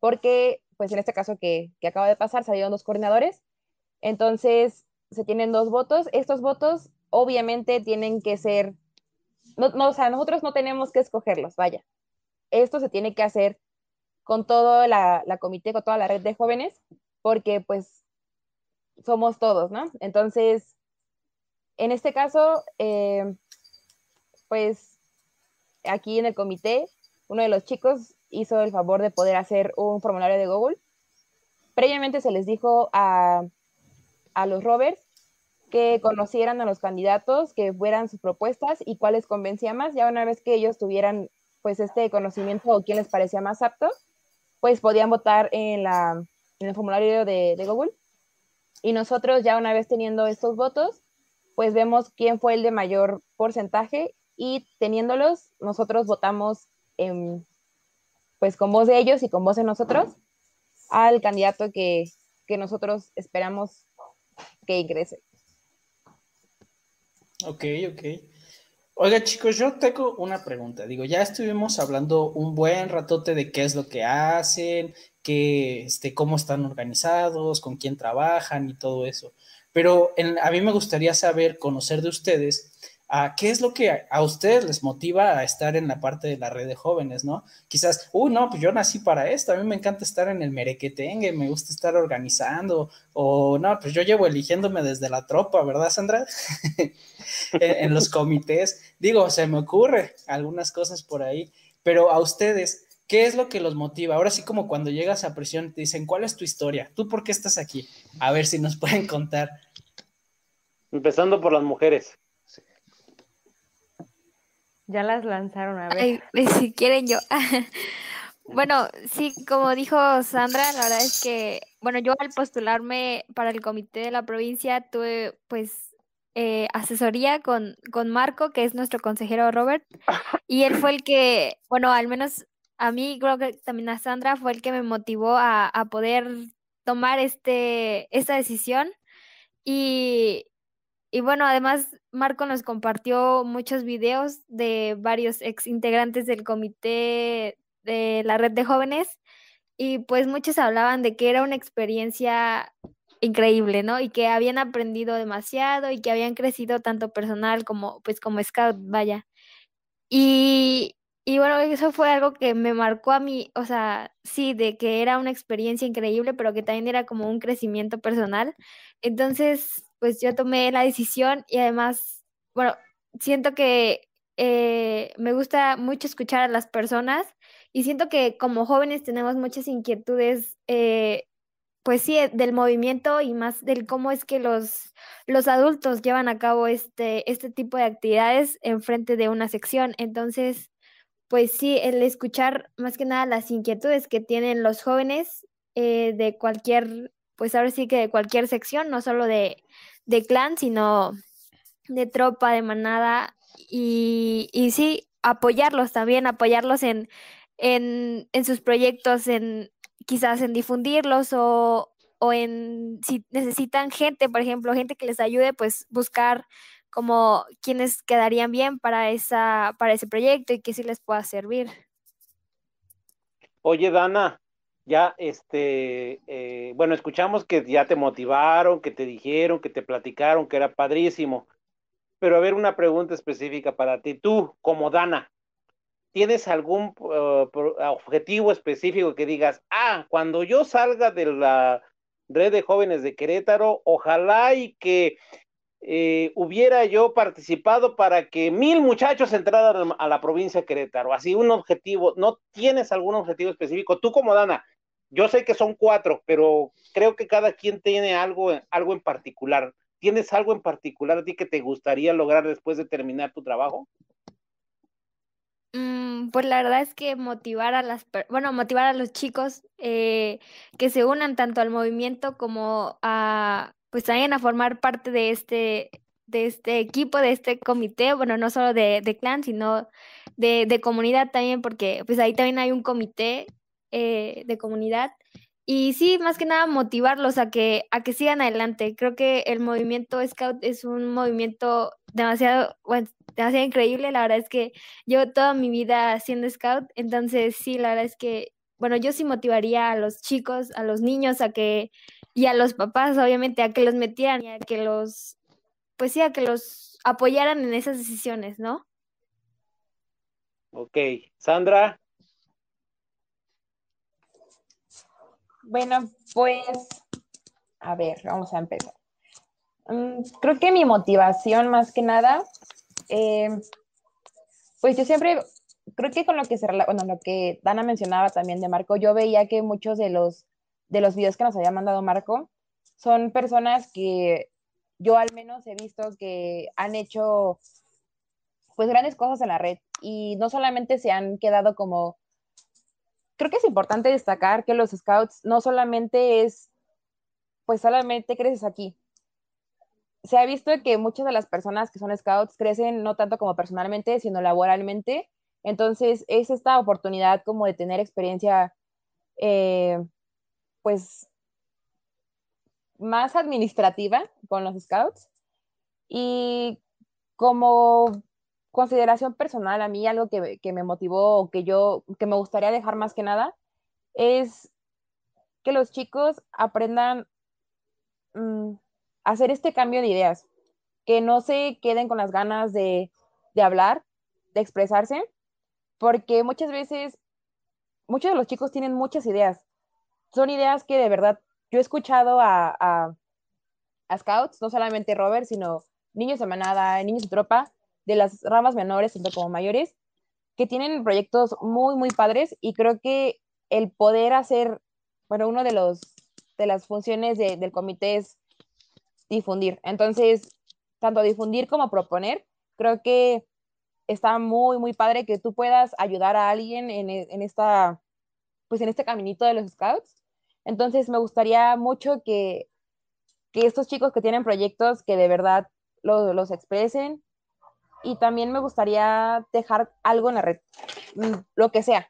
porque, pues en este caso que, que acaba de pasar, salieron dos coordinadores. Entonces, se tienen dos votos. Estos votos obviamente tienen que ser, no, no, o sea, nosotros no tenemos que escogerlos, vaya. Esto se tiene que hacer con toda la, la comité, con toda la red de jóvenes, porque pues somos todos, ¿no? Entonces, en este caso, eh, pues aquí en el comité, uno de los chicos hizo el favor de poder hacer un formulario de Google. Previamente se les dijo a, a los rovers que conocieran a los candidatos, que fueran sus propuestas y cuáles convencía más. Ya una vez que ellos tuvieran pues este conocimiento o quién les parecía más apto, pues podían votar en, la, en el formulario de, de Google. Y nosotros ya una vez teniendo estos votos, pues vemos quién fue el de mayor porcentaje y teniéndolos, nosotros votamos pues con voz de ellos y con voz de nosotros al candidato que, que nosotros esperamos que ingrese.
Ok, ok. Oiga, chicos, yo tengo una pregunta. Digo, ya estuvimos hablando un buen ratote de qué es lo que hacen, qué, este, cómo están organizados, con quién trabajan y todo eso. Pero a mí me gustaría saber, conocer de ustedes, qué es lo que a, ustedes les motiva a estar en la parte de la red de jóvenes, ¿no? Quizás, uh, no, pues yo nací para esto, a mí me encanta estar en el merequetengue, me gusta estar organizando, o no, pues yo llevo eligiéndome desde la tropa, ¿verdad, Sandra? en, los comités, digo, se me ocurre algunas cosas por ahí, pero a ustedes, ¿Qué es lo que los motiva? Ahora sí como cuando llegas a prisión te dicen, ¿cuál es tu historia? ¿Tú por qué estás aquí? A ver si nos pueden contar.
Empezando por las mujeres.
Ya las lanzaron a ver.
si quieren yo. bueno, sí, como dijo Sandra, la verdad es que, bueno, yo al postularme para el comité de la provincia tuve pues eh, asesoría con, con Marco, que es nuestro consejero Robert, y él fue el que, bueno, al menos a mí, creo que también a Sandra, fue el que me motivó a, a poder tomar este, esta decisión. Y, y bueno, además Marco nos compartió muchos videos de varios ex integrantes del comité de la red de jóvenes y pues muchos hablaban de que era una experiencia increíble, ¿no? Y que habían aprendido demasiado y que habían crecido tanto personal como pues como scout, vaya. Y, y bueno, eso fue algo que me marcó a mí, o sea, sí, de que era una experiencia increíble, pero que también era como un crecimiento personal. Entonces, pues yo tomé la decisión y además, bueno, siento que eh, me gusta mucho escuchar a las personas y siento que como jóvenes tenemos muchas inquietudes, eh, pues sí, del movimiento y más del cómo es que los, los adultos llevan a cabo este, este tipo de actividades en frente de una sección. Entonces, pues sí, el escuchar más que nada las inquietudes que tienen los jóvenes eh, de cualquier pues ahora sí que de cualquier sección, no solo de, clan, sino de tropa, de manada, y, y sí, apoyarlos también, apoyarlos en, en, en sus proyectos, en quizás en difundirlos o, o en si necesitan gente, por ejemplo, gente que les ayude, pues buscar como quienes quedarían bien para esa para ese proyecto y que sí les pueda servir.
Oye, Dana, ya, este, eh, bueno, escuchamos que ya te motivaron, que te dijeron, que te platicaron, que era padrísimo. Pero a ver, una pregunta específica para ti. Tú, como Dana, ¿tienes algún uh, objetivo específico que digas, ah, cuando yo salga de la red de jóvenes de Querétaro, ojalá y que eh, hubiera yo participado para que mil muchachos entraran a la provincia de Querétaro? Así un objetivo, ¿no tienes algún objetivo específico? Tú como Dana, yo sé que son cuatro, pero creo que cada quien tiene algo, algo en particular. ¿Tienes algo en particular a ti que te gustaría lograr después de terminar tu trabajo?
Mm, pues la verdad es que motivar a las, bueno, motivar a los chicos eh, que se unan tanto al movimiento como a, pues también a formar parte de este, de este equipo, de este comité, bueno, no solo de, clan, sino de, de comunidad también, porque pues ahí también hay un comité eh, de comunidad. Y sí, más que nada motivarlos a que, a que sigan adelante. Creo que el movimiento Scout es un movimiento demasiado, bueno, demasiado increíble. La verdad es que yo toda mi vida siendo Scout, entonces sí, la verdad es que, bueno, yo sí motivaría a los chicos, a los niños, a que, y a los papás, obviamente, a que los metieran y a que los, pues sí, a que los apoyaran en esas decisiones, ¿no?
Ok, Sandra.
Bueno, pues, a ver, vamos a empezar. Mm, creo que mi motivación más que nada, eh, pues yo siempre, creo que con lo que se, bueno, lo que Dana mencionaba también de Marco, yo veía que muchos de los, de los videos que nos había mandado Marco son personas que yo al menos he visto que han hecho pues grandes cosas en la red y no solamente se han quedado como creo que es importante destacar que los scouts no solamente es, pues solamente creces aquí. Se ha visto que muchas de las personas que son scouts crecen no tanto como personalmente, sino laboralmente. Entonces, es esta oportunidad como de tener experiencia, eh, pues, más administrativa con los scouts. Y como consideración personal, a mí algo que, que me motivó, que yo, que me gustaría dejar más que nada, es que los chicos aprendan mm, a hacer este cambio de ideas, que no se queden con las ganas de, de hablar, de expresarse, porque muchas veces, muchos de los chicos tienen muchas ideas. Son ideas que de verdad yo he escuchado a scouts, no solamente Robert, sino niños de manada, niños de tropa, de las ramas menores, tanto como mayores, que tienen proyectos muy, muy padres y creo que el poder hacer, bueno, uno de los de las funciones del comité es difundir. Entonces, tanto difundir como proponer, creo que está muy, muy padre que tú puedas ayudar a alguien en, en esta, pues en este caminito de los scouts. Entonces, me gustaría mucho que, que estos chicos que tienen proyectos que de verdad los, los expresen, y también me gustaría dejar algo en la red, mm, lo que sea.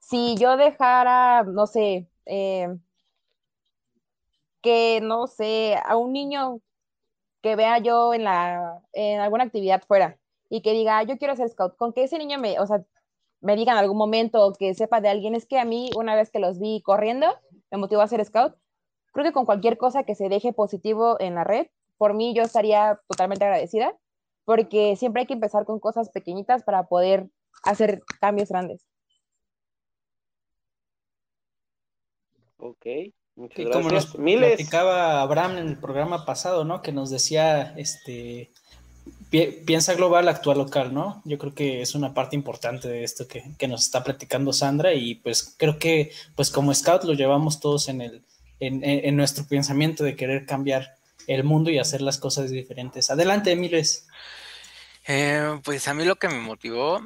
Si yo dejara, no sé, eh, que no sé, a un niño que vea yo en la en alguna actividad fuera y que diga, yo quiero ser scout, con que ese niño me, o sea, me diga en algún momento o que sepa de alguien, es que a mí una vez que los vi corriendo, me motivó a ser scout. Creo que con cualquier cosa que se deje positivo en la red, por mí yo estaría totalmente agradecida porque siempre hay que empezar con cosas pequeñitas para poder hacer cambios grandes.
Ok,
muchas gracias. Como nos platicaba Abraham en el programa pasado, ¿no? Que nos decía, este, piensa global, actúa local, ¿no? Yo creo que es una parte importante de esto que, que, nos está platicando Sandra y pues creo que pues como scout lo llevamos todos en el en, en nuestro pensamiento de querer cambiar el mundo y hacer las cosas diferentes. Adelante, Miles.
Eh, pues a mí lo que me motivó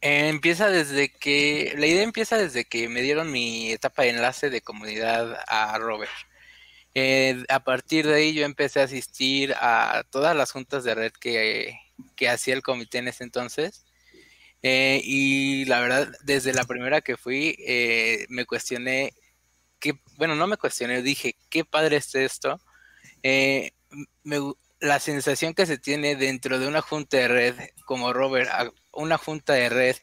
eh, empieza desde que, la idea empieza desde que me dieron mi etapa de enlace de comunidad a Robert. Eh, a partir de ahí yo empecé a asistir a todas las juntas de red que, que hacía el comité en ese entonces. y la verdad, desde la primera que fui, me cuestioné, que, bueno, no me cuestioné, dije, qué padre es esto. Me, la sensación que se tiene dentro de una junta de red como Robert, una junta de red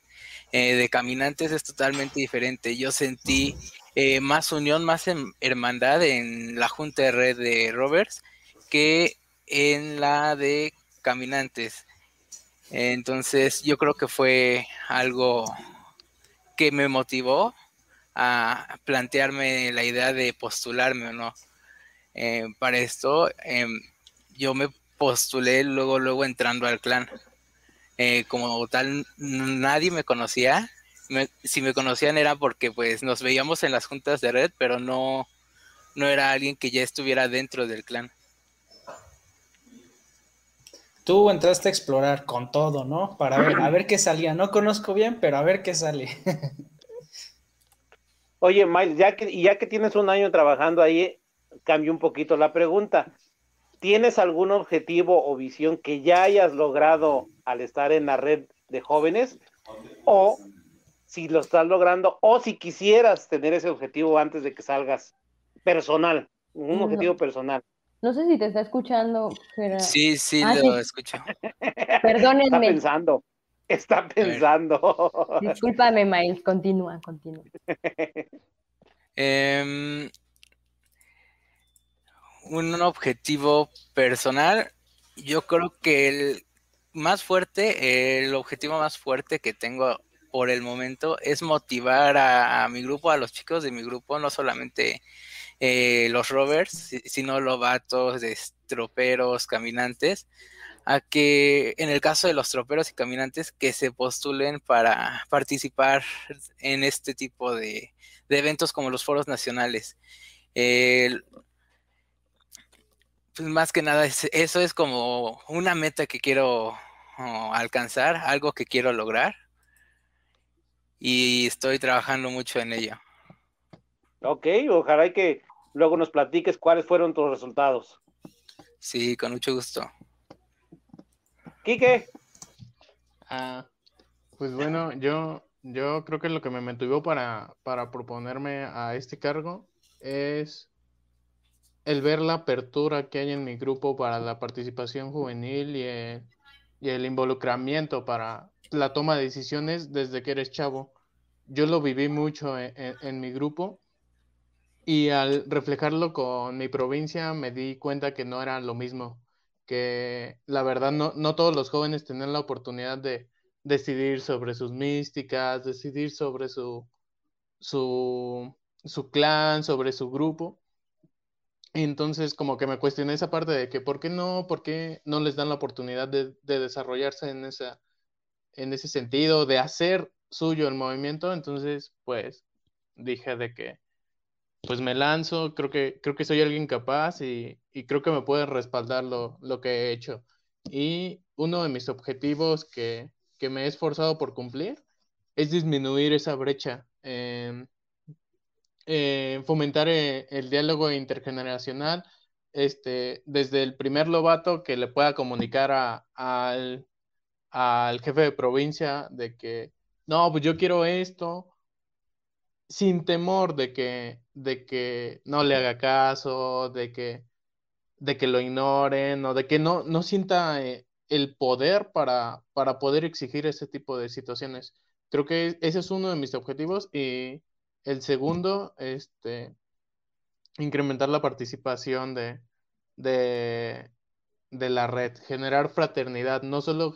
eh, de caminantes es totalmente diferente. Yo sentí eh, más unión, más hermandad en la junta de red de Roberts que en la de caminantes. Entonces yo creo que fue algo que me motivó a plantearme la idea de postularme o no. Eh, para esto em, yo me postulé luego, luego entrando al clan. Eh, como tal, nadie me conocía. si me conocían era porque pues nos veíamos en las juntas de red, pero no, no era alguien que ya estuviera dentro del clan.
Tú entraste a explorar con todo, ¿no? Para ver, a ver qué salía. No conozco bien, pero a ver qué sale.
Oye, Miles, ya que, ya que tienes un año trabajando ahí, cambio un poquito la pregunta. ¿Tienes algún objetivo o visión que ya hayas logrado al estar en la red de jóvenes? O si lo estás logrando, o si quisieras tener ese objetivo antes de que salgas personal, un objetivo personal.
No sé si te está escuchando, Gerard.
Sí, sí, ah, lo escucho.
Perdónenme.
Está pensando, está pensando.
Discúlpame, Miles, continúa, continúa.
Em, un objetivo personal, yo creo que el más fuerte, el objetivo más fuerte que tengo por el momento es motivar a, mi grupo, a los chicos de mi grupo, no solamente eh, los rovers, sino los vatos, troperos, caminantes, a que en el caso de los troperos y caminantes que se postulen para participar en este tipo de, eventos como los foros nacionales. Pues más que nada, eso es como una meta que quiero oh, alcanzar, algo que quiero lograr. Y estoy trabajando mucho en ello.
Ok, ojalá que luego nos platiques cuáles fueron tus resultados.
Sí, con mucho gusto.
Quique.
Ah, pues bueno, yo, yo creo que lo que me motivó para, para proponerme a este cargo es el ver la apertura que hay en mi grupo para la participación juvenil y el, y el involucramiento para la toma de decisiones desde que eres chavo. Yo lo viví mucho en mi grupo y al reflejarlo con mi provincia me di cuenta que no era lo mismo, que la verdad no, no todos los jóvenes tienen la oportunidad de decidir sobre sus místicas, decidir sobre su, su, su clan, sobre su grupo. Entonces como que me cuestioné esa parte de que por qué no, por qué no les dan la oportunidad de, de desarrollarse en, esa, en ese sentido, de hacer suyo el movimiento. Entonces pues dije de que pues me lanzo, creo que, creo que soy alguien capaz y, creo que me puede respaldar lo, que he hecho. Y uno de mis objetivos que, me he esforzado por cumplir es disminuir esa brecha, fomentar eh, el, diálogo intergeneracional, este, desde el primer lobato que le pueda comunicar al, al jefe de provincia de que, no, pues yo quiero esto, sin temor de que, de que no le haga caso, de que, de que lo ignoren o de que no, no sienta eh, el poder para, para poder exigir ese tipo de situaciones. Creo que ese es uno de mis objetivos y el segundo, este, incrementar la participación de, de, de la red, generar fraternidad, no solo,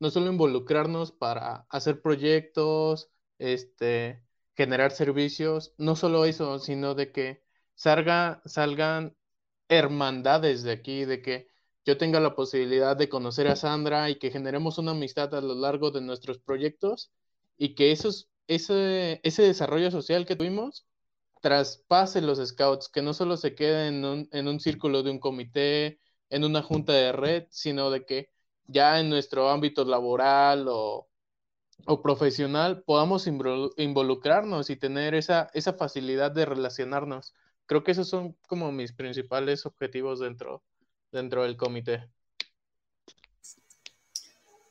no solo involucrarnos para hacer proyectos, este, generar servicios, no solo eso, sino de que salga, salgan hermandades de aquí, de que yo tenga la posibilidad de conocer a Sandra y que generemos una amistad a lo largo de nuestros proyectos y que esos, ese, ese desarrollo social que tuvimos traspase los scouts, que no solo se quede en un, en un círculo de un comité, en una junta de red, sino de que ya en nuestro ámbito laboral o, o profesional podamos involucrarnos y tener esa, esa facilidad de relacionarnos. Creo que esos son como mis principales objetivos dentro, dentro del comité.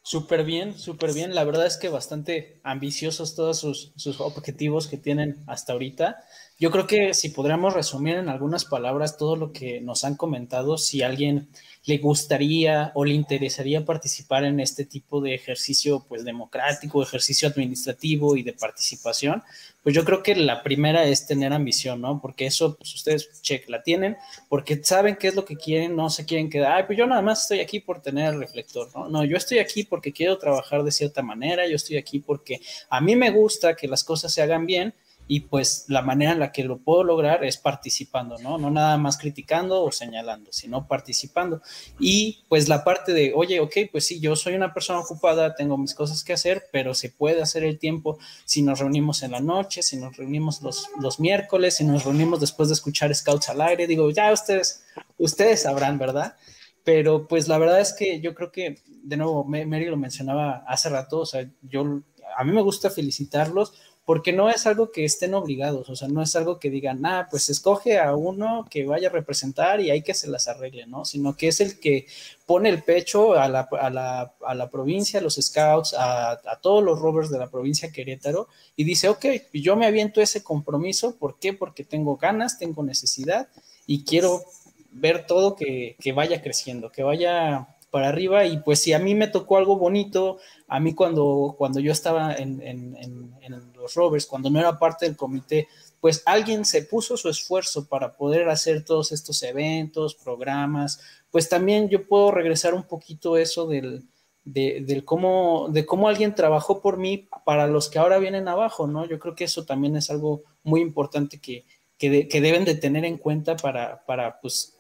Súper bien, súper bien. La verdad es que bastante ambiciosos todos sus, sus, objetivos que tienen hasta ahorita. Yo creo que si podríamos resumir en algunas palabras todo lo que nos han comentado, si alguien le gustaría o le interesaría participar en este tipo de ejercicio pues democrático, ejercicio administrativo y de participación, pues yo creo que la primera es tener ambición, ¿no? Porque eso pues ustedes check la tienen porque saben qué es lo que quieren, no se quieren quedar, ay, pues yo nada más estoy aquí por tener el reflector, ¿no? No, yo estoy aquí porque quiero trabajar de cierta manera, yo estoy aquí porque a mí me gusta que las cosas se hagan bien y pues la manera en la que lo puedo lograr es participando, ¿no? No nada más criticando o señalando, sino participando. Y pues la parte de, oye, ok, pues sí, yo soy una persona ocupada, tengo mis cosas que hacer, pero se puede hacer el tiempo si nos reunimos en la noche, si nos reunimos los, los miércoles, si nos reunimos después de escuchar Scouts al aire, digo, ya ustedes, ustedes sabrán, ¿verdad? Pero pues la verdad es que yo creo que, de nuevo, Mary lo mencionaba hace rato, o sea, yo, a mí me gusta felicitarlos porque no es algo que estén obligados, o sea, no es algo que digan, ah, pues escoge a uno que vaya a representar y hay que se las arregle, ¿no? Sino que es el que pone el pecho a la, a la, a la provincia, a los scouts, a, a, todos los rovers de la provincia Querétaro y dice, ok, yo me aviento ese compromiso, ¿por qué? Porque tengo ganas, tengo necesidad y quiero ver todo que, que vaya creciendo, que vaya para arriba. Y pues si a mí me tocó algo bonito, a mí cuando, cuando yo estaba en, en, los Rovers, cuando no era parte del comité, pues alguien se puso su esfuerzo para poder hacer todos estos eventos, programas, pues también yo puedo regresar un poquito eso del, de, del cómo, de cómo alguien trabajó por mí para los que ahora vienen abajo, ¿no? Yo creo que eso también es algo muy importante que, que, que deben de tener en cuenta para, para pues,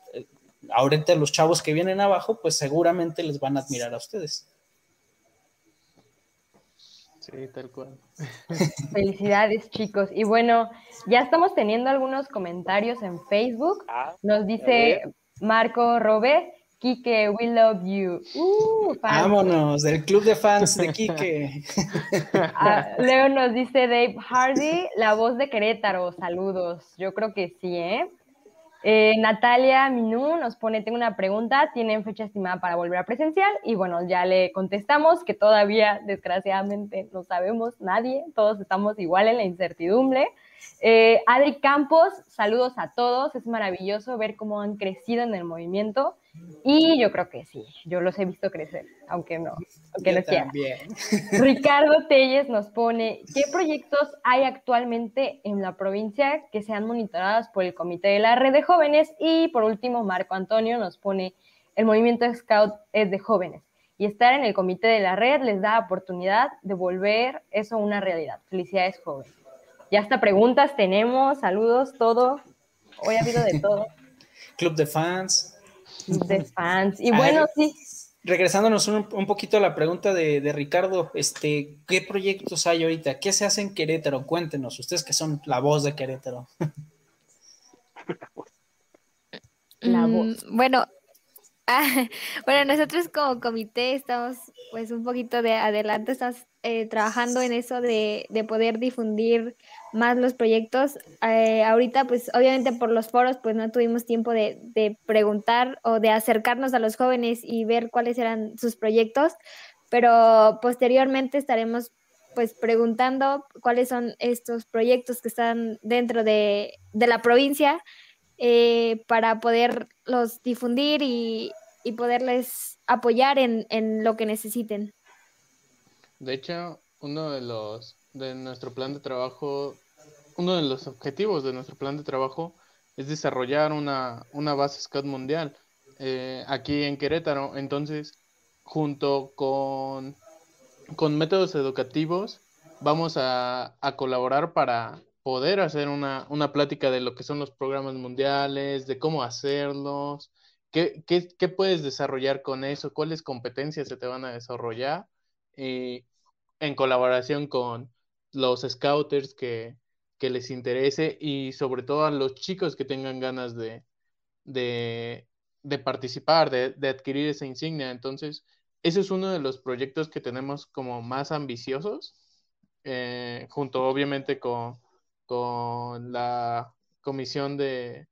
ahorita los chavos que vienen abajo, pues seguramente les van a admirar a ustedes.
Sí, tal cual.
Felicidades, chicos. Y bueno, ya estamos teniendo algunos comentarios en Facebook.
Ah,
Nos dice Marco Robe, Kike, we love you. Uh,
Vámonos, del club de fans de Kike.
Ah, Leo nos dice Dave Hardy, la voz de Querétaro. Saludos. Yo creo que sí, ¿eh? Eh, Natalia Minú nos pone, tengo una pregunta, ¿tienen fecha estimada para volver a presencial? Y bueno, ya le contestamos que todavía, desgraciadamente, no sabemos nadie, todos estamos igual en la incertidumbre. Eh, Adri Campos, saludos a todos, es maravilloso ver cómo han crecido en el movimiento y yo creo que sí, yo los he visto crecer, aunque no, aunque no quiera. Ricardo Telles nos pone, ¿qué proyectos hay actualmente en la provincia que sean monitorados por el Comité de la Red de Jóvenes? Y por último, Marco Antonio nos pone, el movimiento Scout es de jóvenes y estar en el Comité de la Red les da oportunidad de volver eso una realidad. Felicidades, jóvenes. Ya hasta preguntas tenemos, saludos, todo. Hoy ha habido de todo.
Club de fans.
Club de fans. Y bueno, sí.
Regresándonos un, un, poquito a la pregunta de, de, Ricardo, este, ¿qué proyectos hay ahorita? ¿Qué se hace en Querétaro? Cuéntenos, ustedes que son la voz de Querétaro.
La voz. Mm, bueno, ah, bueno, nosotros como comité estamos pues un poquito de adelante, estamos eh, trabajando en eso de, de, poder difundir más los proyectos. Eh, ahorita, pues obviamente por los foros, pues no tuvimos tiempo de, de, preguntar o de acercarnos a los jóvenes y ver cuáles eran sus proyectos, pero posteriormente estaremos pues preguntando cuáles son estos proyectos que están dentro de, de la provincia eh, para poderlos difundir y, y poderles apoyar en, en lo que necesiten.
De hecho, uno de los de nuestro plan de trabajo, uno de los objetivos de nuestro plan de trabajo es desarrollar una, una base Scout mundial eh, aquí en Querétaro. Entonces, junto con, con métodos educativos, vamos a, a colaborar para poder hacer una, una, plática de lo que son los programas mundiales, de cómo hacerlos, qué, qué, qué puedes desarrollar con eso, cuáles competencias se te van a desarrollar. Y en colaboración con los scouters que, que, les interese y sobre todo a los chicos que tengan ganas de, de, participar, de, de, adquirir esa insignia. Entonces, ese es uno de los proyectos que tenemos como más ambiciosos, eh, junto obviamente con, con la Comisión de,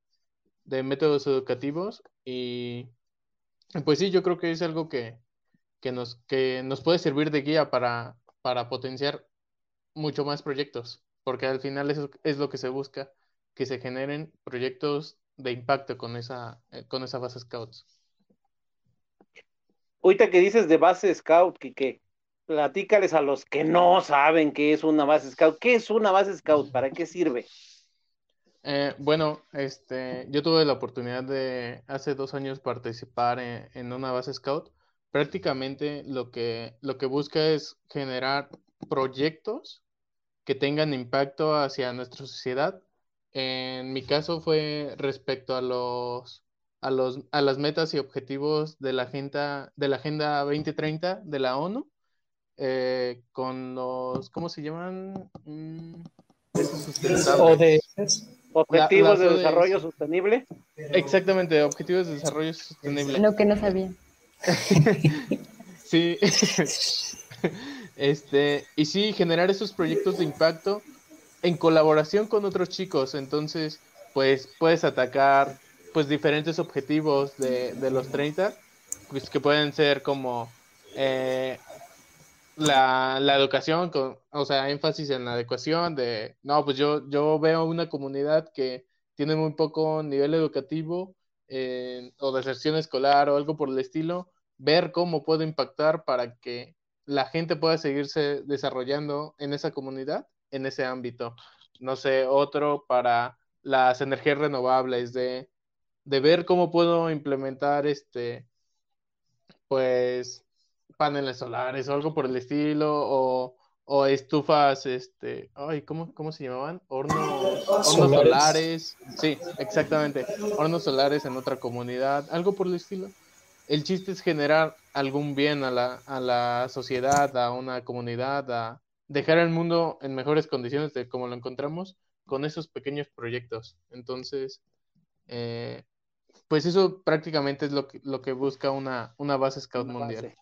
de Métodos Educativos. Y pues sí, yo creo que es algo que, que, nos, que nos puede servir de guía para, para potenciar mucho más proyectos, porque al final eso es lo que se busca, que se generen proyectos de impacto con esa, eh, con esa base Scouts.
Ahorita que dices de base Scout, que platícales a los que no saben qué es una base Scout. ¿Qué es una base Scout? ¿Para qué sirve?
Eh, bueno, este, yo tuve la oportunidad de hace dos años participar en, en, una base Scout. Prácticamente lo que, lo que busca es generar proyectos que tengan impacto hacia nuestra sociedad. En mi caso fue respecto a los a, los, a las metas y objetivos de la agenda, de la agenda 2030 de la ONU, eh, con los, ¿cómo se llaman? Mm,
objetivos de desarrollo sostenible.
Exactamente, objetivos de desarrollo sostenible.
Lo que no sabía.
sí. este, y sí, generar esos proyectos de impacto en colaboración con otros chicos. Entonces, pues puedes atacar pues diferentes objetivos de, de los 30, pues que pueden ser como eh, la, la, educación, con, o sea, énfasis en la adecuación de, no, pues yo, yo veo una comunidad que tiene muy poco nivel educativo eh, o deserción escolar o algo por el estilo, ver cómo puedo impactar para que la gente pueda seguirse desarrollando en esa comunidad, en ese ámbito. No sé, otro para las energías renovables, de de ver cómo puedo implementar este, pues, paneles solares o algo por el estilo, o, o estufas, este, ay, ¿cómo, ¿cómo se llamaban? Hornos, hornos solares. Sí, exactamente, hornos solares en otra comunidad, algo por el estilo. El chiste es generar algún bien a la, a la sociedad, a una comunidad, a dejar el mundo en mejores condiciones de como lo encontramos con esos pequeños proyectos. Entonces, eh, pues eso prácticamente es lo que, lo que busca una, una base Scout mundial.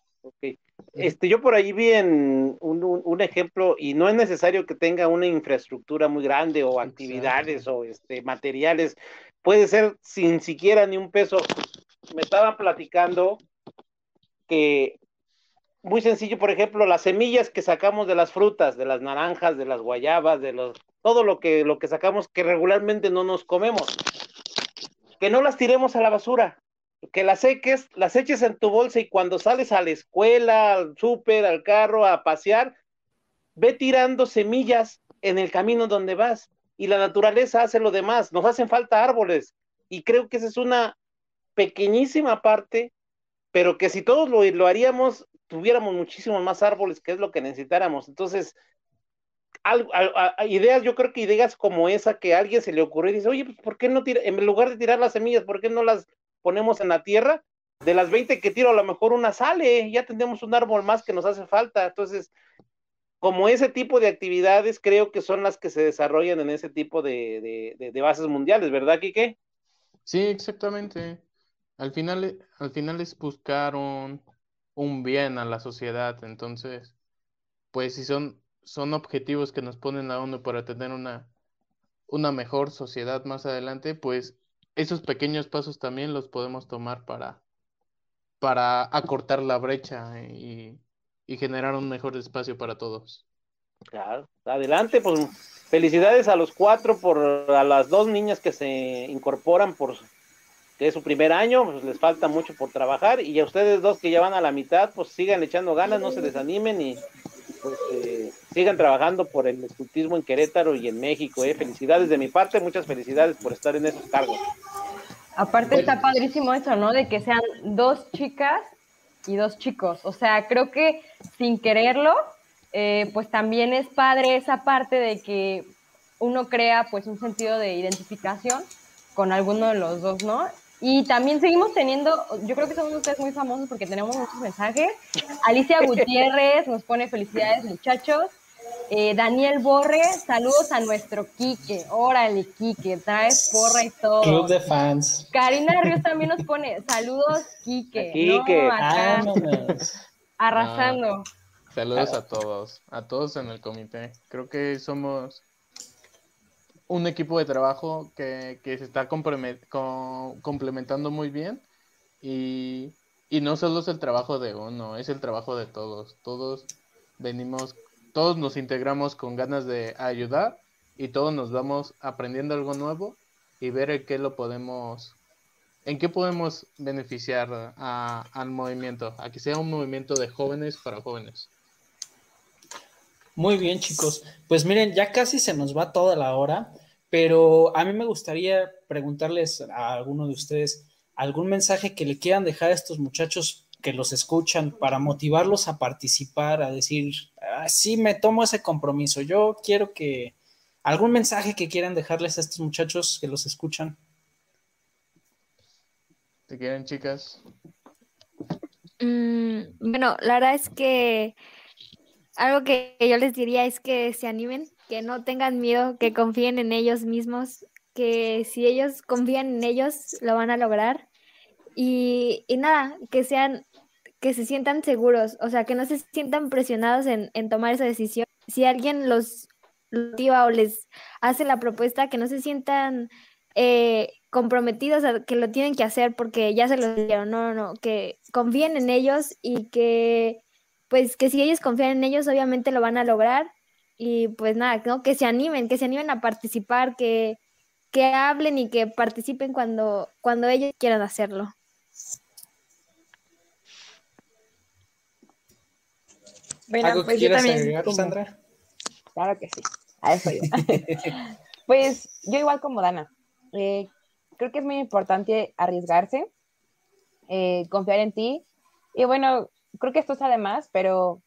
Este, yo por ahí vi en un, un, ejemplo, y no es necesario que tenga una infraestructura muy grande o actividades o este, materiales, puede ser sin siquiera ni un peso. Me estaban platicando que muy sencillo, por ejemplo, las semillas que sacamos de las frutas, de las naranjas, de las guayabas, de los, todo lo que, lo que sacamos que regularmente no nos comemos que no las tiremos a la basura, que las seques, las eches en tu bolsa y cuando sales a la escuela, al súper, al carro, a pasear, ve tirando semillas en el camino donde vas y la naturaleza hace lo demás, nos hacen falta árboles y creo que esa es una pequeñísima parte, pero que si todos lo, lo haríamos, tuviéramos muchísimos más árboles, que es lo que necesitáramos. Entonces, ideas, yo creo que ideas como esa que a alguien se le ocurrió y dice, oye, pues, ¿por qué no tira, en lugar de tirar las semillas, ¿por qué no las ponemos en la tierra? De las 20 que tiro, a lo mejor una sale, ya tendríamos un árbol más que nos hace falta. Entonces, como ese tipo de actividades creo que son las que se desarrollan en ese tipo de, de, de bases mundiales, ¿verdad, Quique?
Sí, exactamente. Al final, al final es buscar un, bien a la sociedad. Entonces, pues si son son objetivos que nos ponen a uno para tener una, una mejor sociedad más adelante, pues esos pequeños pasos también los podemos tomar para, para acortar la brecha y, y generar un mejor espacio para todos.
Claro, adelante, pues felicidades a los cuatro por a las dos niñas que se incorporan por que es su primer año, pues les falta mucho por trabajar y a ustedes dos que ya van a la mitad, pues sigan echando ganas, no se desanimen y pues, eh, sigan trabajando por el escultismo en Querétaro y en México. Eh. Felicidades de mi parte, muchas felicidades por estar en esos cargos.
Aparte está padrísimo eso, ¿no? De que sean dos chicas y dos chicos. O sea, creo que sin quererlo, eh, pues también es padre esa parte de que uno crea pues un sentido de identificación con alguno de los dos, ¿no? Y también seguimos teniendo, yo creo que somos ustedes muy famosos porque tenemos muchos mensajes. Alicia Gutiérrez nos pone felicidades, muchachos. Eh, Daniel Borre, saludos a nuestro Quique. Órale, Quique, traes porra y todo.
Club de fans.
Karina Ríos también nos pone saludos, Quique.
Quique.
arrasando.
saludos a todos, a todos en el comité. Creo que somos un equipo de trabajo que, se está complementando muy bien y, no solo es el trabajo de uno, es el trabajo de todos. Todos venimos, todos nos integramos con ganas de ayudar y todos nos vamos aprendiendo algo nuevo y ver en qué lo podemos, en qué podemos beneficiar al movimiento, a que sea un movimiento de jóvenes para jóvenes.
Muy bien, chicos. Pues miren, ya casi se nos va toda la hora, pero a mí me gustaría preguntarles a alguno de ustedes algún mensaje que le quieran dejar a estos muchachos que los escuchan para motivarlos a participar, a decir, ah, sí, me tomo ese compromiso. Yo quiero que algún mensaje que quieran dejarles a estos muchachos que los escuchan.
¿Te quieren, chicas?
Mm, bueno, la verdad es que algo que yo les diría es que se animen, que no tengan miedo, que confíen en ellos mismos, que si ellos confían en ellos, lo van a lograr. Y, nada, que sean, que se sientan seguros, o sea, que no se sientan presionados en, tomar esa decisión. Si alguien los motiva o les hace la propuesta, que no se sientan eh, comprometidos a que lo tienen que hacer porque ya se lo dieron, no, no, no, que confíen en ellos y que pues que si ellos confían en ellos, obviamente lo van a lograr. Y pues nada, ¿no? que se animen, que se animen a participar, que, que hablen y que participen cuando, cuando ellos quieran hacerlo.
Bueno, pues yo también. Sandra? Claro que sí. A eso yo. pues yo igual como Dana. Eh, creo que es muy importante arriesgarse, eh, confiar en ti. Y bueno, creo que esto es además, pero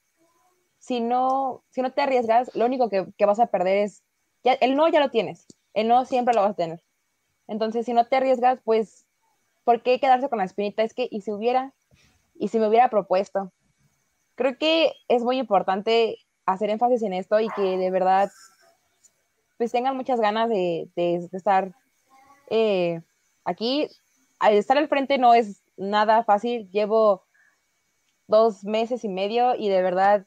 si no, si no te arriesgas, lo único que, vas a perder es, ya, el no ya lo tienes, el no siempre lo vas a tener. Entonces, si no te arriesgas, pues, ¿por qué quedarse con la espinita? Es que, ¿y si hubiera? ¿Y si me hubiera propuesto? Creo que es muy importante hacer énfasis en esto y que de verdad, pues tengan muchas ganas de, estar eh, aquí. Al estar al frente no es nada fácil. Llevo dos meses y medio y de verdad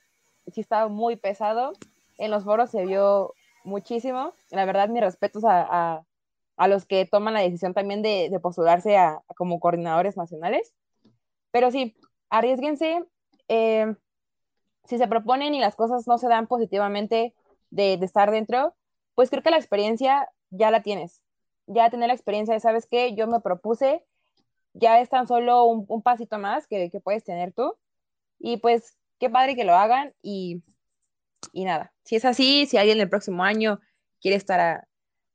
sí estaba muy pesado. En los foros se vio muchísimo. La verdad, mis respetos a, a, los que toman la decisión también de, de postularse a, como coordinadores nacionales. Pero sí, arriesguense. Eh, si se proponen y las cosas no se dan positivamente de, estar dentro, pues creo que la experiencia ya la tienes. Ya tener la experiencia de, ¿sabes qué? Yo me propuse, ya es tan solo un, un pasito más que, que, puedes tener tú. Y pues qué padre que lo hagan y, nada, si es así, si alguien el próximo año quiere estar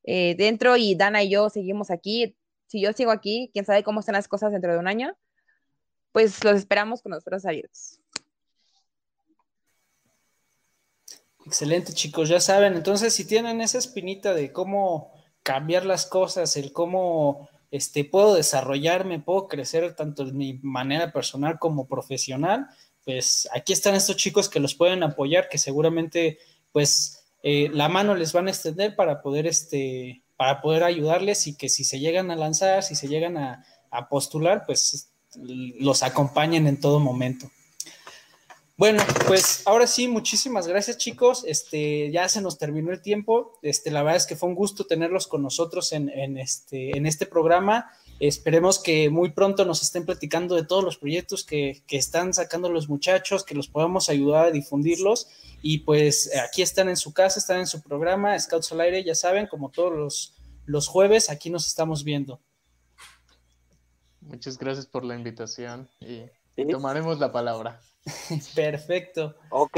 eh, dentro y Dana y yo seguimos aquí, si yo sigo aquí, quién sabe cómo están las cosas dentro de un año, pues los esperamos con los brazos abiertos.
Excelente, chicos, ya saben. Entonces, si tienen esa espinita de cómo cambiar las cosas, el cómo este, puedo desarrollarme, puedo crecer tanto en mi manera personal como profesional, pues aquí están estos chicos que los pueden apoyar, que seguramente pues eh, la mano les van a extender para poder, este, para poder ayudarles y que si se llegan a lanzar, si se llegan a, postular, pues los acompañen en todo momento. Bueno, pues ahora sí, muchísimas gracias chicos. Este, ya se nos terminó el tiempo. Este, la verdad es que fue un gusto tenerlos con nosotros en, en, este, en este programa. Esperemos que muy pronto nos estén platicando de todos los proyectos que, están sacando los muchachos, que los podamos ayudar a difundirlos. Y pues aquí están en su casa, están en su programa, Scouts al Aire, ya saben, como todos los, los jueves, aquí nos estamos viendo.
Muchas gracias por la invitación y tomaremos la palabra.
Perfecto.
Ok,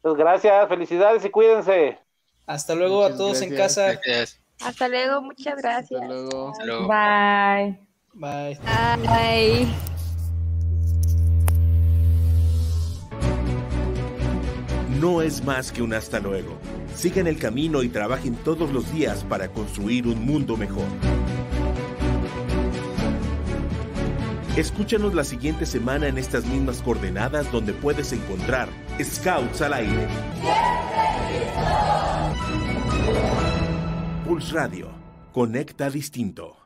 pues gracias, felicidades y cuídense.
Hasta luego a todos en casa.
Hasta luego, muchas gracias.
Hasta luego.
Bye.
Bye.
Bye.
No es más que un hasta luego. Sigan el camino y trabajen todos los días para construir un mundo mejor. Escúchanos la siguiente semana en estas mismas coordenadas donde puedes encontrar Scouts al aire. Pulse Radio. Conecta distinto.